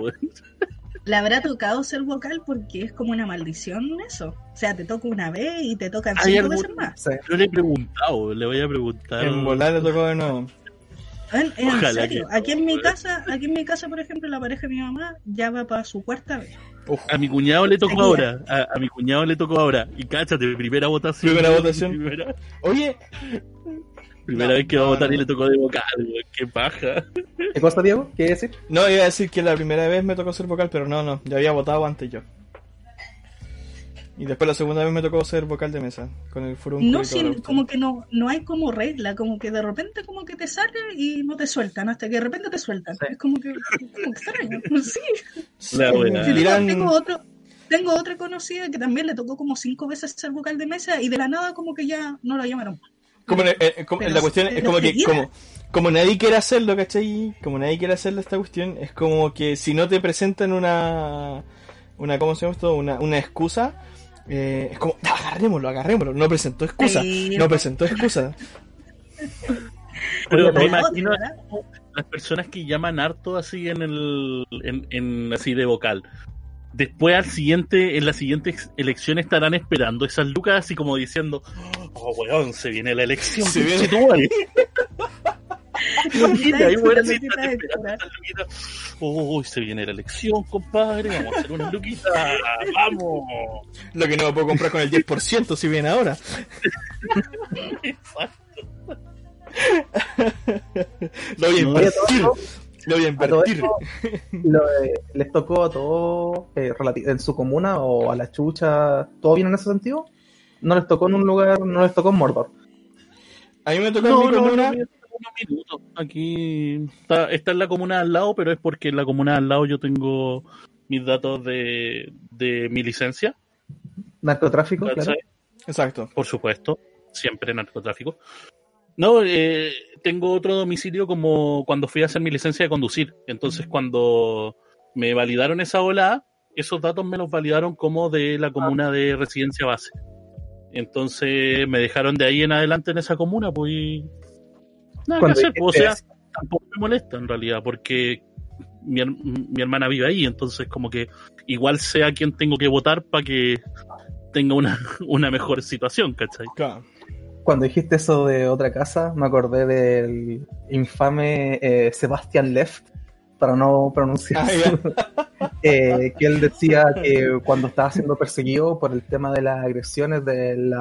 Le habrá tocado ser vocal porque es como una maldición eso. O sea, te toca una vez y te tocan cinco veces más. Yo le he preguntado, le voy a preguntar. En volar le tocó de nuevo. En, serio, aquí en mi casa, aquí en mi casa, por ejemplo, la pareja de mi mamá ya va para su cuarta vez. A mi cuñado le tocó ahora. A, mi cuñado le tocó ahora. Y cáchate, primera votación. Primera votación. Oye. Primera vez que va a votar y le tocó de vocal, Qué paja. ¿Qué cosa, Diego? ¿Qué decir? No, iba a decir que la primera vez me tocó ser vocal, pero no, no. Ya había votado antes yo. Y después la segunda vez me tocó ser vocal de mesa con el foro. No, sí, como que no, no hay como regla, como que de repente como que te sale y no te sueltan, hasta que de repente te sueltan. Es como que, como extraño. Sí. La buena. Tengo, otro, tengo otra conocida que también le tocó como cinco veces ser vocal de mesa y de la nada como que ya no la llamaron. Como, eh, eh, la cuestión es como que como, como nadie quiere hacerlo, ¿cachai? Como nadie quiere hacerlo esta cuestión, es como que si no te presentan una una ¿cómo se llama esto? Una, una excusa, eh, es como, agarrémoslo, agarrémoslo. No presentó excusa. No presentó excusa. Pero me imagino las personas que llaman harto así en el en, así de vocal. Después al siguiente, en la siguiente elección estarán esperando esas lucas así como diciendo, oh weón, se viene la elección, se viene tú Uy, se viene la elección, compadre. Vamos a hacer una luquita. Vamos. Lo que no me puedo comprar con el 10% si viene ahora. lo voy a invertir. Lo voy a invertir. ¿Les tocó a todos eh, en su comuna o a la chucha? ¿Todo bien en ese sentido? ¿No les tocó en un lugar, no les tocó en Mordor? A mí me tocó en mi comuna minutos. Aquí está, está, en la comuna al lado, pero es porque en la comuna al lado yo tengo mis datos de, de mi licencia. Narcotráfico, claro. Exacto. Por supuesto, siempre narcotráfico. No, eh, tengo otro domicilio como cuando fui a hacer mi licencia de conducir. Entonces, cuando me validaron esa ola, esos datos me los validaron como de la comuna de residencia base. Entonces me dejaron de ahí en adelante en esa comuna, pues o sea, tampoco me molesta en realidad, porque mi, hermana vive ahí, entonces como que igual sea quien tengo que votar para que tenga una, una mejor situación, ¿cachai? Cuando dijiste eso de otra casa, me acordé del infame eh, Sebastian Left, para no pronunciar. Ah, eh, que él decía que cuando estaba siendo perseguido por el tema de las agresiones del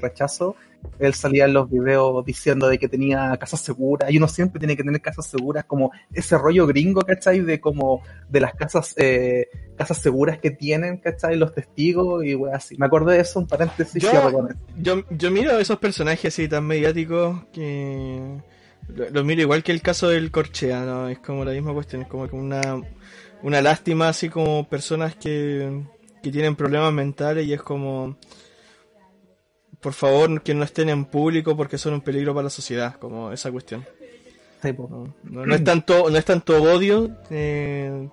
rechazo, él salía en los videos diciendo de que tenía casas seguras, y uno siempre tiene que tener casas seguras, como ese rollo gringo, ¿cachai? De como de las casas eh, casas seguras que tienen, ¿cachai? Los testigos y así. Me acordé de eso, un paréntesis. Yo, yo, yo miro esos personajes así tan mediáticos que los miro igual que el caso del Corchea, ¿no? Es como la misma cuestión, es como una, una lástima así como personas que, que tienen problemas mentales y es como por favor que no estén en público porque son un peligro para la sociedad, como esa cuestión. no, es tanto no es tanto odio eh,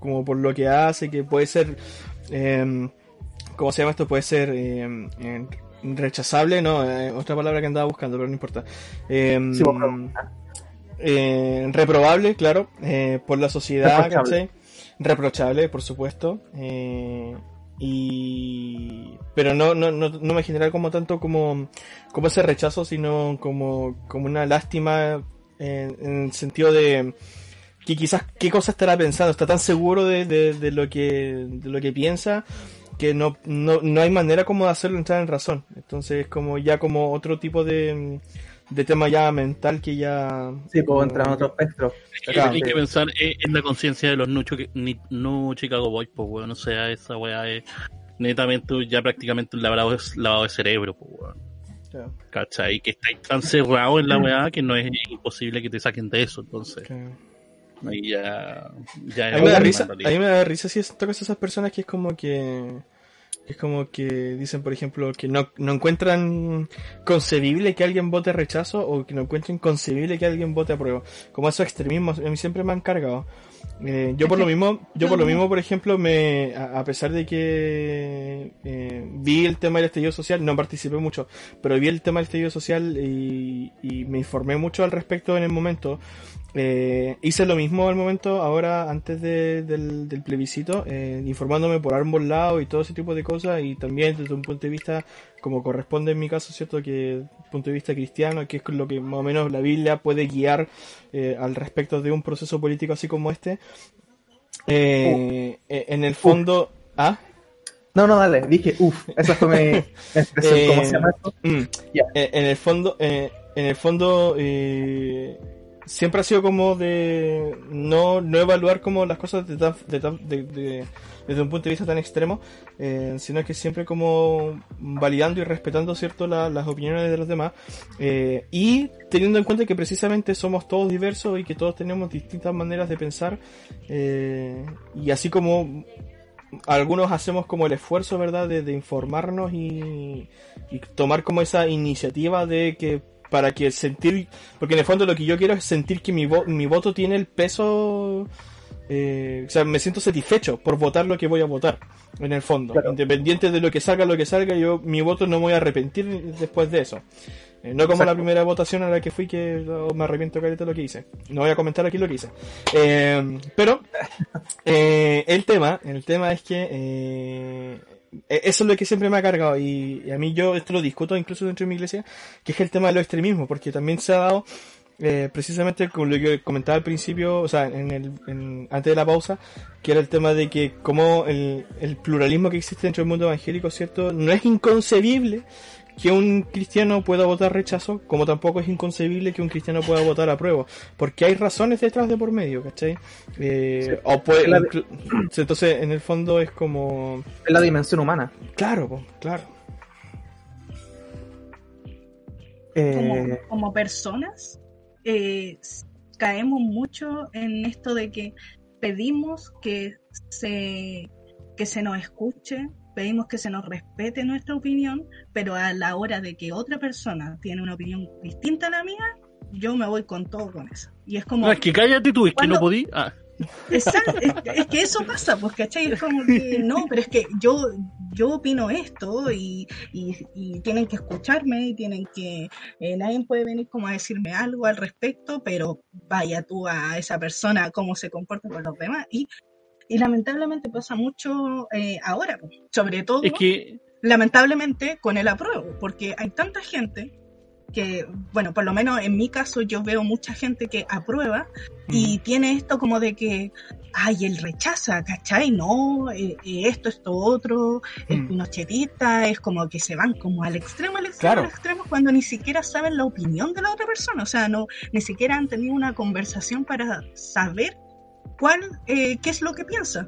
como por lo que hace, que puede ser, eh, ¿cómo se llama esto? Puede ser eh, rechazable, no, eh, otra palabra que andaba buscando, pero no importa. Sí, reprobable, claro, por la sociedad, reprochable, reprochable por supuesto. Y... Pero no, no, no, no me genera como tanto como, como ese rechazo, sino como, como una lástima en, el sentido de que quizás qué cosa estará pensando, está tan seguro de, de, lo, que, de lo que piensa que no, no, no hay manera como de hacerlo entrar en razón. Entonces como ya como otro tipo de, de tema ya mental que ya... Sí, puedo entrar en otro espectro. hay que pensar en la conciencia de los no, Chicago Boys, pues, weón. O sea, esa weá es netamente ya prácticamente un lavado, lavado de cerebro, pues, weón. ¿Cachai? Que estáis tan cerrado en la weá que no es imposible que te saquen de eso, entonces. Ahí ya, ya a mí me da risa, a mí me da risa si tocas a esas personas que es como que es como que dicen, por ejemplo, que no, no encuentran concebible que alguien vote rechazo o que no encuentren concebible que alguien vote apruebo. Como esos extremismos, a mí siempre me han cargado. Eh, yo por lo mismo, yo por lo mismo, por ejemplo, me, a, pesar de que eh, vi el tema del estallido social, no participé mucho, pero vi el tema del estallido social y, y me informé mucho al respecto en el momento. Eh, hice lo mismo al momento, ahora antes del, plebiscito, eh, informándome por ambos lados y todo ese tipo de cosas, y también desde un punto de vista, como corresponde en mi caso, ¿cierto? Que punto de vista cristiano, que es lo que más o menos la Biblia puede guiar eh, al respecto de un proceso político así como este. en el fondo. ¿Ah? No, no, dale, dije, uff, esa fue mi expresión, ¿cómo se llama esto? Mm, en el fondo, en el fondo, siempre ha sido como de no, no evaluar como las cosas de, de, desde un punto de vista tan extremo, eh, sino que siempre como validando y respetando cierto las opiniones de los demás eh, y teniendo en cuenta que precisamente somos todos diversos y que todos tenemos distintas maneras de pensar eh, y así como algunos hacemos como el esfuerzo, ¿verdad?, de, informarnos y, y tomar como esa iniciativa de que para que sentir, porque en el fondo lo que yo quiero es sentir que mi, mi voto tiene el peso, eh, o sea, me siento satisfecho por votar lo que voy a votar, en el fondo, independiente de lo que salga, lo que salga, yo mi voto no me voy a arrepentir después de eso. Eh, no como la primera votación a la que fui que me arrepiento de lo que hice. No voy a comentar aquí lo que hice. Eh, pero el tema, el tema es que e-, eso es lo que siempre me ha cargado y, a mí yo esto lo discuto incluso dentro de mi iglesia, que es el tema de los extremismos, porque también se ha dado eh, precisamente como lo que comentaba al principio, o sea, en el, antes de la pausa, que era el tema de que como el, el pluralismo que existe dentro del mundo evangélico, ¿cierto? No es inconcebible que un cristiano pueda votar rechazo, como tampoco es inconcebible que un cristiano pueda votar apruebo, porque hay razones detrás de por medio, ¿cachai? Eh, o puede, entonces, en el fondo es como... Es la dimensión humana. Claro, claro. Eh, como, personas, eh, caemos mucho en esto de que pedimos que se, que se nos escuche, pedimos que se nos respete nuestra opinión, pero a la hora de que otra persona tiene una opinión distinta a la mía, yo me voy con todo con eso. Y es como... No, es que cállate tú, es que no podí. Ah. Exacto, es, que eso pasa, pues, ¿cachai? Es como que, no, pero es que yo, yo opino esto y, y, tienen que escucharme y tienen que, eh, nadie puede venir como a decirme algo al respecto, pero vaya tú a esa persona cómo se comporta con los demás y y lamentablemente pasa mucho eh, ahora, sobre todo, lamentablemente, con el apruebo, porque hay tanta gente que, bueno, por lo menos en mi caso yo veo mucha gente que aprueba y tiene esto como de que, ay, él rechaza, ¿cachai? No, eh, eh, esto, esto, otro, el pinochetista, es como que se van como al extremo, al extremo, al extremo, cuando ni siquiera saben la opinión de la otra persona, o sea, no, ni siquiera han tenido una conversación para saber cuál, eh, qué es lo que piensa.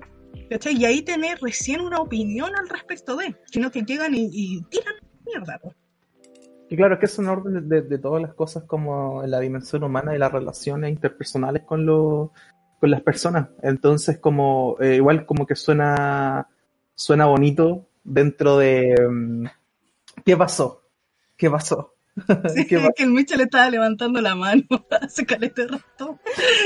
Y ahí tener recién una opinión al respecto de, sino que llegan y, tiran mierda. Y claro, es que es un orden de, todas las cosas como en la dimensión humana y las relaciones interpersonales con, con las personas. Entonces, como eh, igual como que suena, suena bonito dentro de... Mm, ¿Qué pasó? ¿Qué pasó? Sí, que el Michel estaba levantando la mano hace calete rato.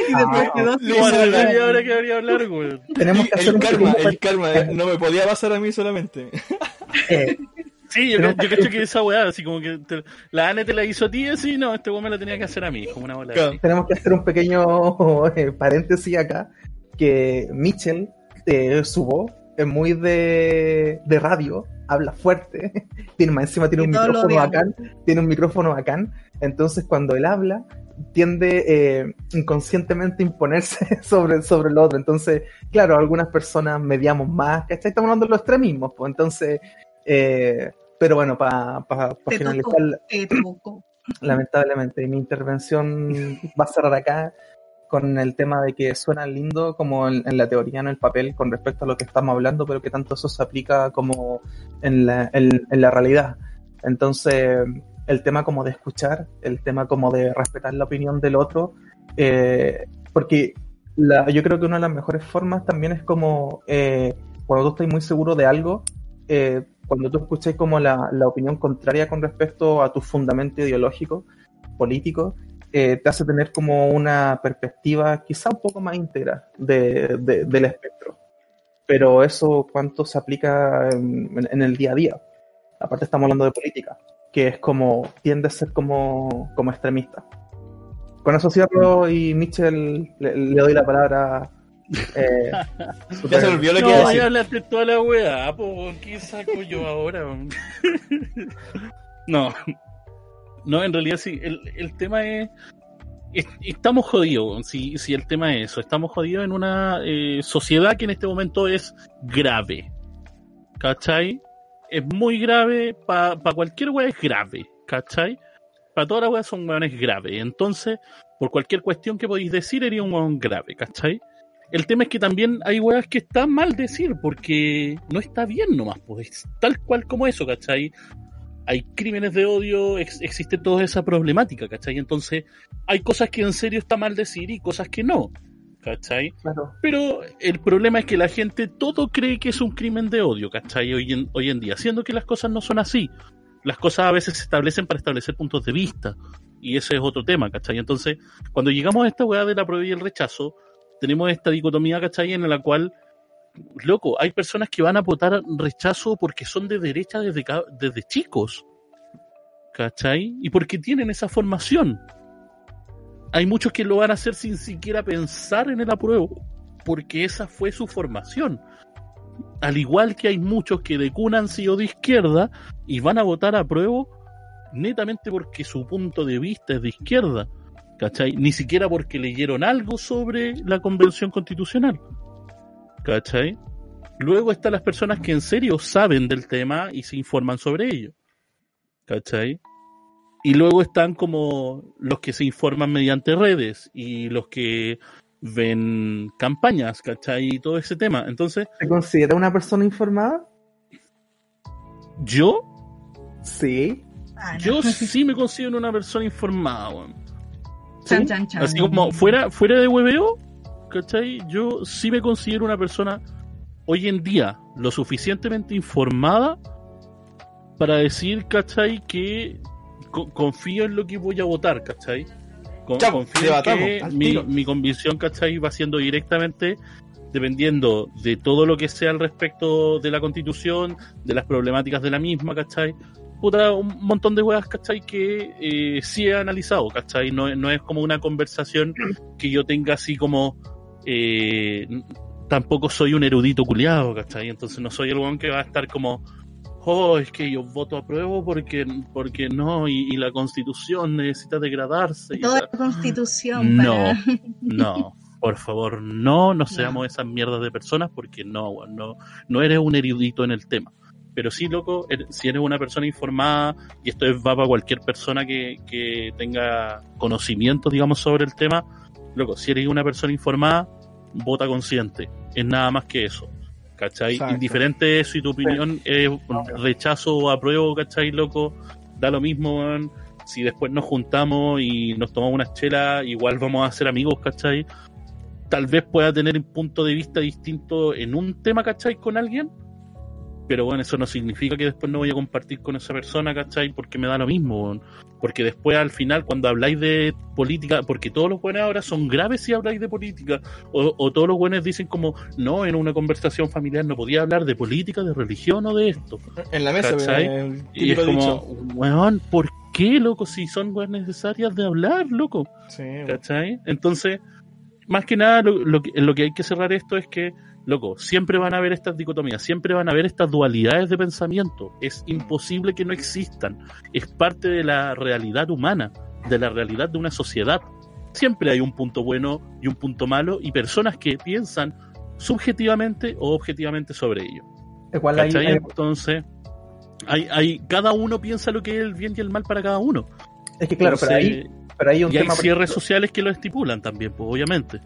Y después ah, quedó. ahora que debería hablar, güey. Tenemos que hacer el karma, el karma. Eh, no me podía pasar a mí solamente. Eh, Sí, yo, yo cacho que esa weá, así como que la ANE te la hizo a ti, así, no, este weón me la tenía que hacer a mí, como una bola. Tenemos que hacer un pequeño eh, paréntesis acá, que Mitchell, eh, su voz, es muy de, de radio, habla fuerte, tiene más encima tiene un micrófono bacán, tiene un micrófono bacán, entonces cuando él habla, tiende eh, inconscientemente a imponerse sobre, sobre el otro. Entonces, claro, algunas personas mediamos más, ¿cachai? Estamos hablando de los extremismos, pues entonces eh, pero bueno, para finalizar, lamentablemente, mi intervención va a cerrar acá con el tema de que suena lindo como en, la teoría, en el papel, con respecto a lo que estamos hablando, pero que tanto eso se aplica como en la, en, la realidad. Entonces, el tema como de escuchar, el tema como de respetar la opinión del otro, eh, porque la, yo creo que una de las mejores formas también es como eh, cuando tú estás muy seguro de algo, eh, cuando tú escuchas como la, opinión contraria con respecto a tu fundamento ideológico, político, eh, te hace tener como una perspectiva quizá un poco más íntegra de, del espectro. Pero eso, ¿cuánto se aplica en, el día a día? Aparte estamos hablando de política, que es como, tiende a ser como, como extremista. Con eso cierro y Mitchell le doy la palabra eh, ya se olvidó lo que no, ya hablaste toda la weá, ¿qué saco yo ahora? no, no, en realidad sí, el, el tema es, estamos jodidos, si, si el tema es eso, estamos jodidos en una eh, sociedad que en este momento es grave, ¿cachai? Es muy grave, para pa cualquier weá es grave, ¿cachai? Para todas las weas son weones graves, entonces, por cualquier cuestión que podéis decir, sería un weón grave, ¿cachai? El tema es que también hay weas que está mal decir, porque no está bien nomás, pues tal cual como eso, ¿cachai? Hay crímenes de odio, existe toda esa problemática, ¿cachai? Entonces, hay cosas que en serio está mal decir y cosas que no, ¿cachai? Pero el problema es que la gente todo cree que es un crimen de odio, ¿cachai? Hoy en, hoy en día, siendo que las cosas no son así. Las cosas a veces se establecen para establecer puntos de vista, y ese es otro tema, ¿cachai? Entonces, cuando llegamos a esta weá de la prueba y el rechazo, tenemos esta dicotomía, ¿cachai? En la cual, loco, hay personas que van a votar rechazo porque son de derecha desde, desde chicos, ¿cachai? Y porque tienen esa formación. Hay muchos que lo van a hacer sin siquiera pensar en el apruebo, porque esa fue su formación. Al igual que hay muchos que de cuna han sido de izquierda y van a votar a prueba netamente porque su punto de vista es de izquierda ¿cachai? Ni siquiera porque leyeron algo sobre la convención constitucional, ¿cachai? Luego están las personas que en serio saben del tema y se informan sobre ello, ¿cachai? Y luego están como los que se informan mediante redes y los que ven campañas, ¿cachai? Y todo ese tema. Entonces... ¿Se considera una persona informada? ¿Yo? Sí. Ah, Yo sí me considero una persona informada, Así como fuera, fuera de hueveo, ¿cachai? Yo sí me considero una persona hoy en día lo suficientemente informada para decir, ¿cachai? Que confío en lo que voy a votar, ¿cachai? confío en que mi, convicción, ¿cachai? Va siendo directamente dependiendo de todo lo que sea al respecto de la constitución, de las problemáticas de la misma, ¿cachai? un montón de weas, ¿cachai? Que eh, sí he analizado, ¿cachai? No, no es como una conversación que yo tenga así como... Eh, tampoco soy un erudito culiado, ¿cachai? Entonces no soy el weón que va a estar como oh, es que yo voto a prueba porque, porque no, y, la constitución necesita degradarse. Toda la constitución. No, no, por favor, no, no seamos esas mierdas de personas porque no, no, no eres un erudito en el tema. Pero sí, loco, er, si eres una persona informada, y esto es, va para cualquier persona que, que tenga conocimiento, digamos, sobre el tema, loco, si eres una persona informada, vota consciente. Es nada más que eso. ¿Cachai? Indiferente si tu opinión es rechazo o apruebo, ¿cachai, loco? Da lo mismo, Si después nos juntamos y nos tomamos una chela, igual vamos a ser amigos, ¿cachai? Tal vez pueda tener un punto de vista distinto en un tema, ¿cachai? Con alguien, pero bueno, eso no significa que después no voy a compartir con esa persona, ¿cachai? Porque me da lo mismo, porque después al final cuando habláis de política, porque todos los buenos ahora son graves si habláis de política, o, todos los buenos dicen como, no, en una conversación familiar no podía hablar de política, de religión o de esto. En la mesa, ¿cachai? y es como, weón, ¿por qué, loco? Si son weas necesarias de hablar, loco. Sí, ¿Cachai? Entonces, más que nada, lo, lo, lo que hay que cerrar esto es que Loco, siempre van a haber estas dicotomías, siempre van a haber estas dualidades de pensamiento. Es imposible que no existan. Es parte de la realidad humana, de la realidad de una sociedad. Siempre hay un punto bueno y un punto malo y personas que piensan subjetivamente o objetivamente sobre ello. Igual hay, Entonces, hay, hay, cada uno piensa lo que es el bien y el mal para cada uno. Es que claro, pero, ahí, pero hay un y hay cierres sociales que lo estipulan también, pues obviamente.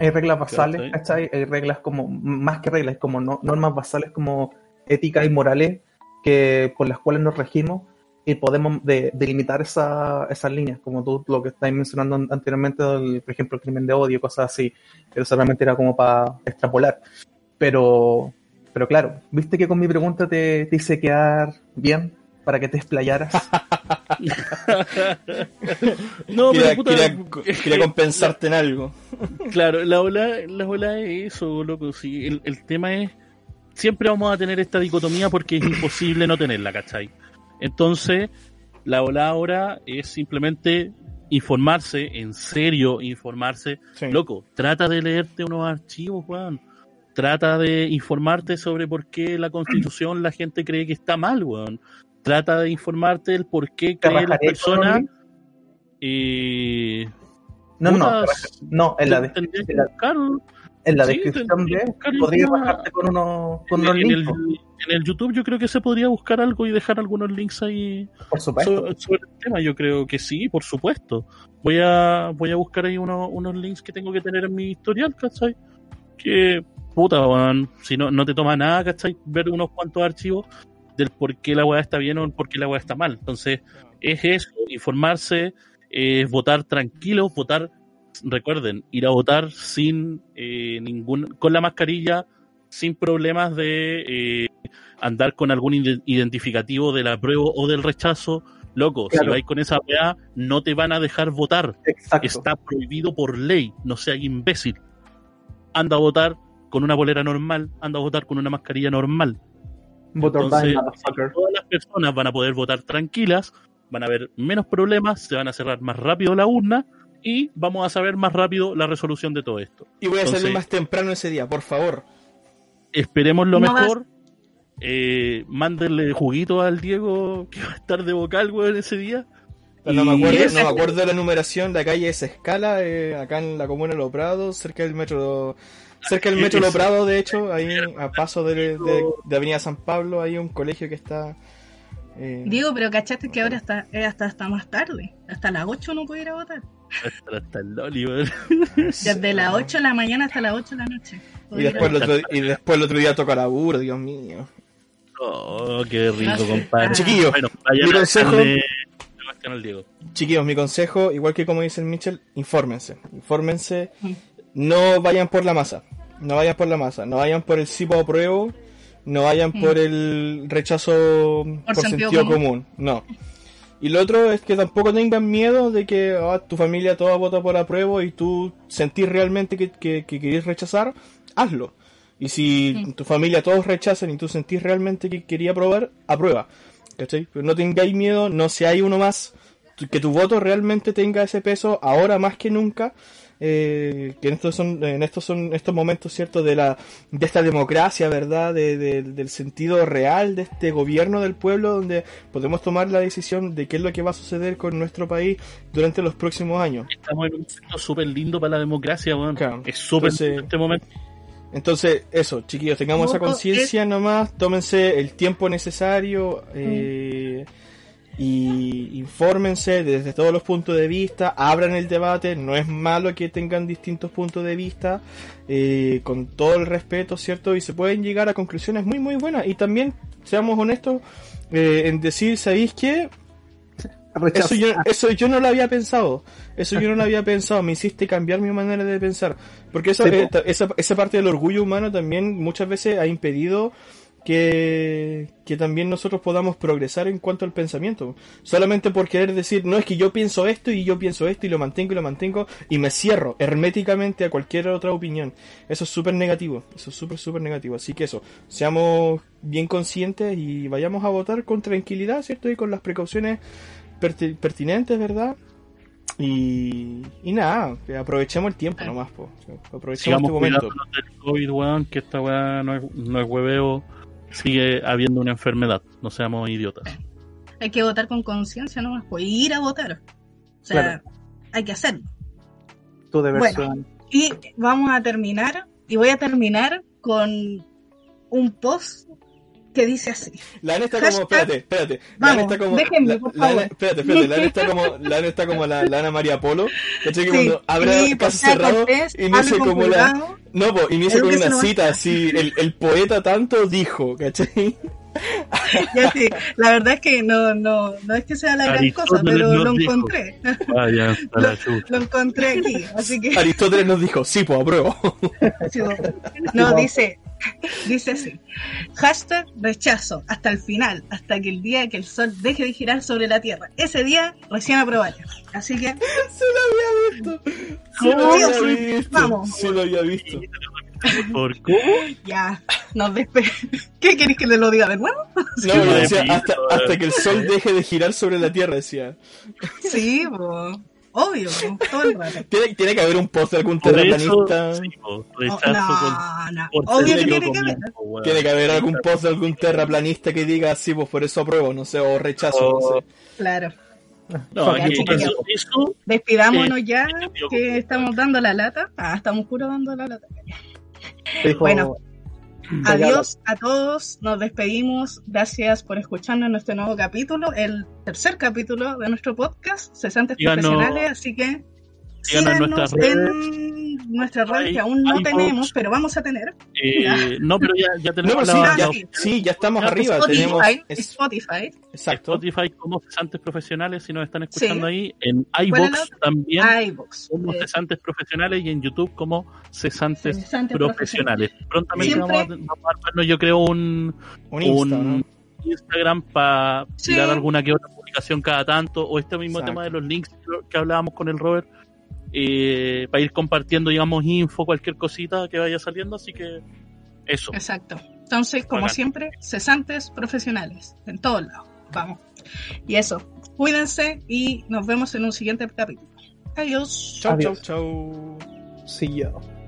Hay reglas basales, ¿cachai? Hay reglas como, más que reglas, como normas basales como éticas y morales que, por las cuales nos regimos y podemos delimitar esa, esas líneas, como tú lo que estáis mencionando anteriormente, por ejemplo, el crimen de odio, cosas así, que solamente era como para extrapolar. Pero, pero claro, viste que con mi pregunta te, te hice quedar bien para que te explayaras. no, pero quería, compensarte en algo. claro, la ola, la ola es eso, loco. Sí, el, el, tema es. Siempre vamos a tener esta dicotomía porque es imposible no tenerla, ¿cachai? Entonces, la ola ahora es simplemente informarse, en serio, informarse. Loco, trata de leerte unos archivos, Juan. Trata de informarte sobre por qué la constitución la gente cree que está mal, weón trata de informarte del por qué cree la persona y no, no, no, en la, descripción, en la descripción de podría bajarte con, uno, con unos links. en el YouTube yo creo que se podría buscar algo y dejar algunos links ahí por supuesto. Sobre, el tema. Yo creo que sí, por supuesto. Voy a voy a buscar ahí unos links que tengo que tener en mi historial, ¿cachai? Que puta, si no, no te toma nada, ¿cachai? Ver unos cuantos archivos del por qué la weá está bien o por qué la weá está mal. Entonces, es eso, informarse, es votar tranquilo, votar, recuerden, ir a votar sin eh, ningún, con la mascarilla, sin problemas de eh, andar con algún identificativo del apruebo o del rechazo. Loco, si vais con esa weá, no te van a dejar votar. Está prohibido por ley, no seas imbécil. Anda a votar con una bolera normal, anda a votar con una mascarilla normal. Entonces, todas las personas van a poder votar tranquilas, van a haber menos problemas, se van a cerrar más rápido la urna y vamos a saber más rápido la resolución de todo esto. Y voy a salir más temprano ese día, por favor. Esperemos lo mejor. Eh, mándenle juguito al Diego que va a estar de vocal, en ese día. No, me acuerdo, no me acuerdo de la numeración, la calle es Escala, eh, acá en la comuna de Los Prados, cerca del metro Cerca del Metro Lo Prado, de hecho, ahí a paso de, Avenida San Pablo, hay un colegio que está... Eh... Digo, pero cachaste que ahora está, hasta, hasta más tarde. Hasta las 8 no puedo ir a votar. Hasta, el Loli, Desde las 8 de la mañana hasta las 8 de la noche. Y después, el otro, y después el otro día toca laburo, Dios mío. Oh, qué rico, compadre. Chiquillos, mi consejo... Chiquillos, mi consejo, igual que como dice el Mitchell, infórmense. Infórmense. Mm no vayan por la masa. No vayan por la masa. No vayan por el sí o apruebo. No vayan por mm. el rechazo por, sentido, común. No. Y lo otro es que tampoco tengan miedo de que ah, tu familia toda vota por apruebo y tú sentís realmente que, que, querés rechazar, hazlo. Y si tu familia todos rechazan y tú sentís realmente que quería aprobar, aprueba. ¿Cachai? Pero no tengáis miedo, no hay uno más, que tu voto realmente tenga ese peso ahora más que nunca eh, que en estos son, en estos son estos momentos, ¿cierto? De la, de esta democracia, ¿verdad? De, del sentido real de este gobierno del pueblo, donde podemos tomar la decisión de qué es lo que va a suceder con nuestro país durante los próximos años. Estamos en un momento súper lindo para la democracia, weón. Es súper este momento. Entonces, eso, chiquillos, tengamos esa conciencia nomás, tómense el tiempo necesario eh, y infórmense desde todos los puntos de vista, abran el debate, no es malo que tengan distintos puntos de vista, eh, con todo el respeto, ¿cierto? Y se pueden llegar a conclusiones muy, muy buenas. Y también, seamos honestos, eh, en decir, ¿sabéis qué? Eso yo, eso yo no lo había pensado. Eso yo no lo había pensado. Me hiciste cambiar mi manera de pensar. Porque esa, eh, esa, esa, parte del orgullo humano también muchas veces ha impedido que, que también nosotros podamos progresar en cuanto al pensamiento. Solamente por querer decir, no es que yo pienso esto y yo pienso esto y lo mantengo y lo mantengo y me cierro herméticamente a cualquier otra opinión. Eso es súper negativo. Eso es súper, súper negativo. Así que eso, seamos bien conscientes y vayamos a votar con tranquilidad, ¿cierto? Y con las precauciones pertinentes, ¿verdad? Y, y nada, aprovechemos el tiempo nomás, po. aprovechemos este momento. COVID, que esta weá no es, no es hueveo, sigue habiendo una enfermedad, no seamos idiotas. Hay que votar con conciencia nomás, pues ir a votar. O sea, hay que hacerlo. Tu deber bueno, y vamos a terminar, y voy a terminar con un post que dice así. La Ana está como, espérate, espérate. La Ana está como. Déjenme, por favor. espérate, espérate. La Ana está como la, Ana está como la, la Ana María Polo. ¿Cachai? Que cuando abre caso cerrado, inicia como la. No, pues inicia con una cita así. El, el poeta tanto dijo, ¿cachai? ya sí, la verdad es que no, no, no es que sea la gran cosa, pero lo encontré. Vaya, lo, lo, encontré aquí, así que. Aristóteles nos dijo, sí, pues apruebo. no, dice, dice así. Hashtag rechazo hasta el final, hasta que el día que el sol deje de girar sobre la Tierra. Ese día recién aprobaré. Así que. Se lo había visto. Se lo había visto. Vamos. Se lo había visto. ¿Por cómo? Ya, nos despedimos. ¿Qué queréis que le lo diga de nuevo? No, decía, hasta, hasta, que el sol deje de girar sobre la Tierra, decía. Sí, pues. Obvio, todo el rato. ¿Tiene, tiene que haber un post de algún terraplanista. Sí, oh, no, no. Obvio que tiene que haber. Tiene que haber algún post de algún terraplanista que diga sí, pues por eso apruebo, no sé, o rechazo, no sé. Claro. No, Despidámonos ya, que estamos dando la lata. Ah, estamos puro dando la lata. Bueno, adiós a todos, nos despedimos, gracias por escucharnos en este nuevo capítulo, el tercer capítulo de nuestro podcast, Cesantes Profesionales, así que síganos en nuestra red que aún no tenemos, pero vamos a tener. Eh, no, pero ya, ya tenemos sí, ya, estamos arriba. Spotify, tenemos Spotify. Exacto. Spotify como cesantes profesionales, si nos están escuchando ahí. En iBox también como cesantes profesionales y en YouTube como cesantes, profesionales. Prontamente vamos a, vamos yo creo, un, un, Instagram para tirar alguna que otra publicación cada tanto, o este mismo tema de los links que hablábamos con el Robert eh, para ir compartiendo, digamos, info, cualquier cosita que vaya saliendo, así que eso. Exacto. Entonces, como siempre, cesantes profesionales, en todos lados. Vamos. Y eso, cuídense y nos vemos en un siguiente capítulo. Adiós. Chau, chau, chau. See you.